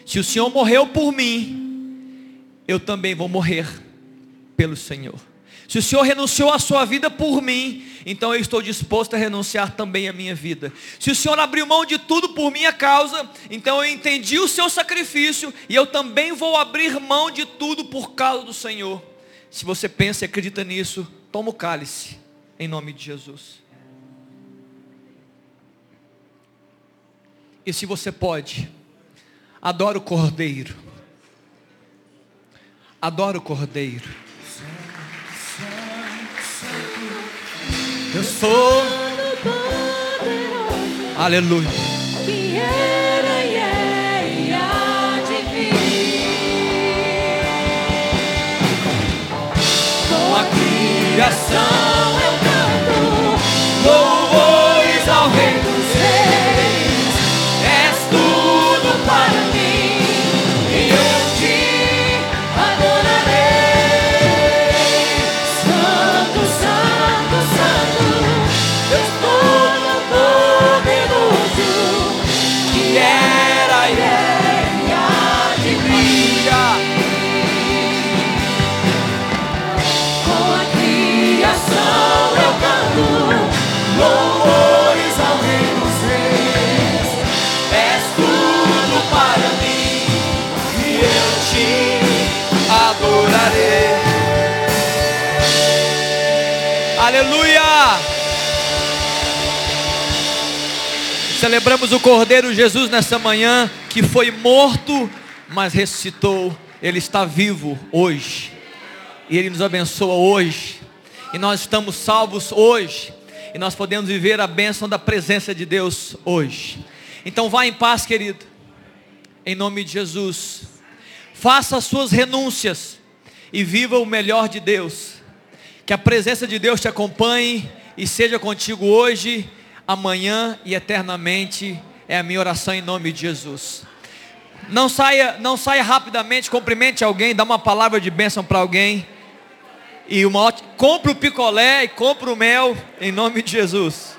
Se o Senhor morreu por mim, eu também vou morrer pelo Senhor. Se o Senhor renunciou à sua vida por mim, então eu estou disposto a renunciar também à minha vida. Se o Senhor abriu mão de tudo por minha causa, então eu entendi o seu sacrifício e eu também vou abrir mão de tudo por causa do Senhor. Se você pensa e acredita nisso, toma o cálice, em nome de Jesus. E se você pode, adora o Cordeiro. Adora o Cordeiro. Eu sou. Aleluia. Que era e é e há de vir. Com a criação Aleluia! Celebramos o Cordeiro Jesus nessa manhã, que foi morto, mas ressuscitou. Ele está vivo hoje. E Ele nos abençoa hoje. E nós estamos salvos hoje. E nós podemos viver a bênção da presença de Deus hoje. Então vá em paz, querido. Em nome de Jesus. Faça as suas renúncias e viva o melhor de Deus. Que a presença de Deus te acompanhe e seja contigo hoje, amanhã e eternamente. É a minha oração em nome de Jesus. Não saia, não saia rapidamente, cumprimente alguém, dá uma palavra de bênção para alguém. E uma compre o picolé e compre o mel em nome de Jesus.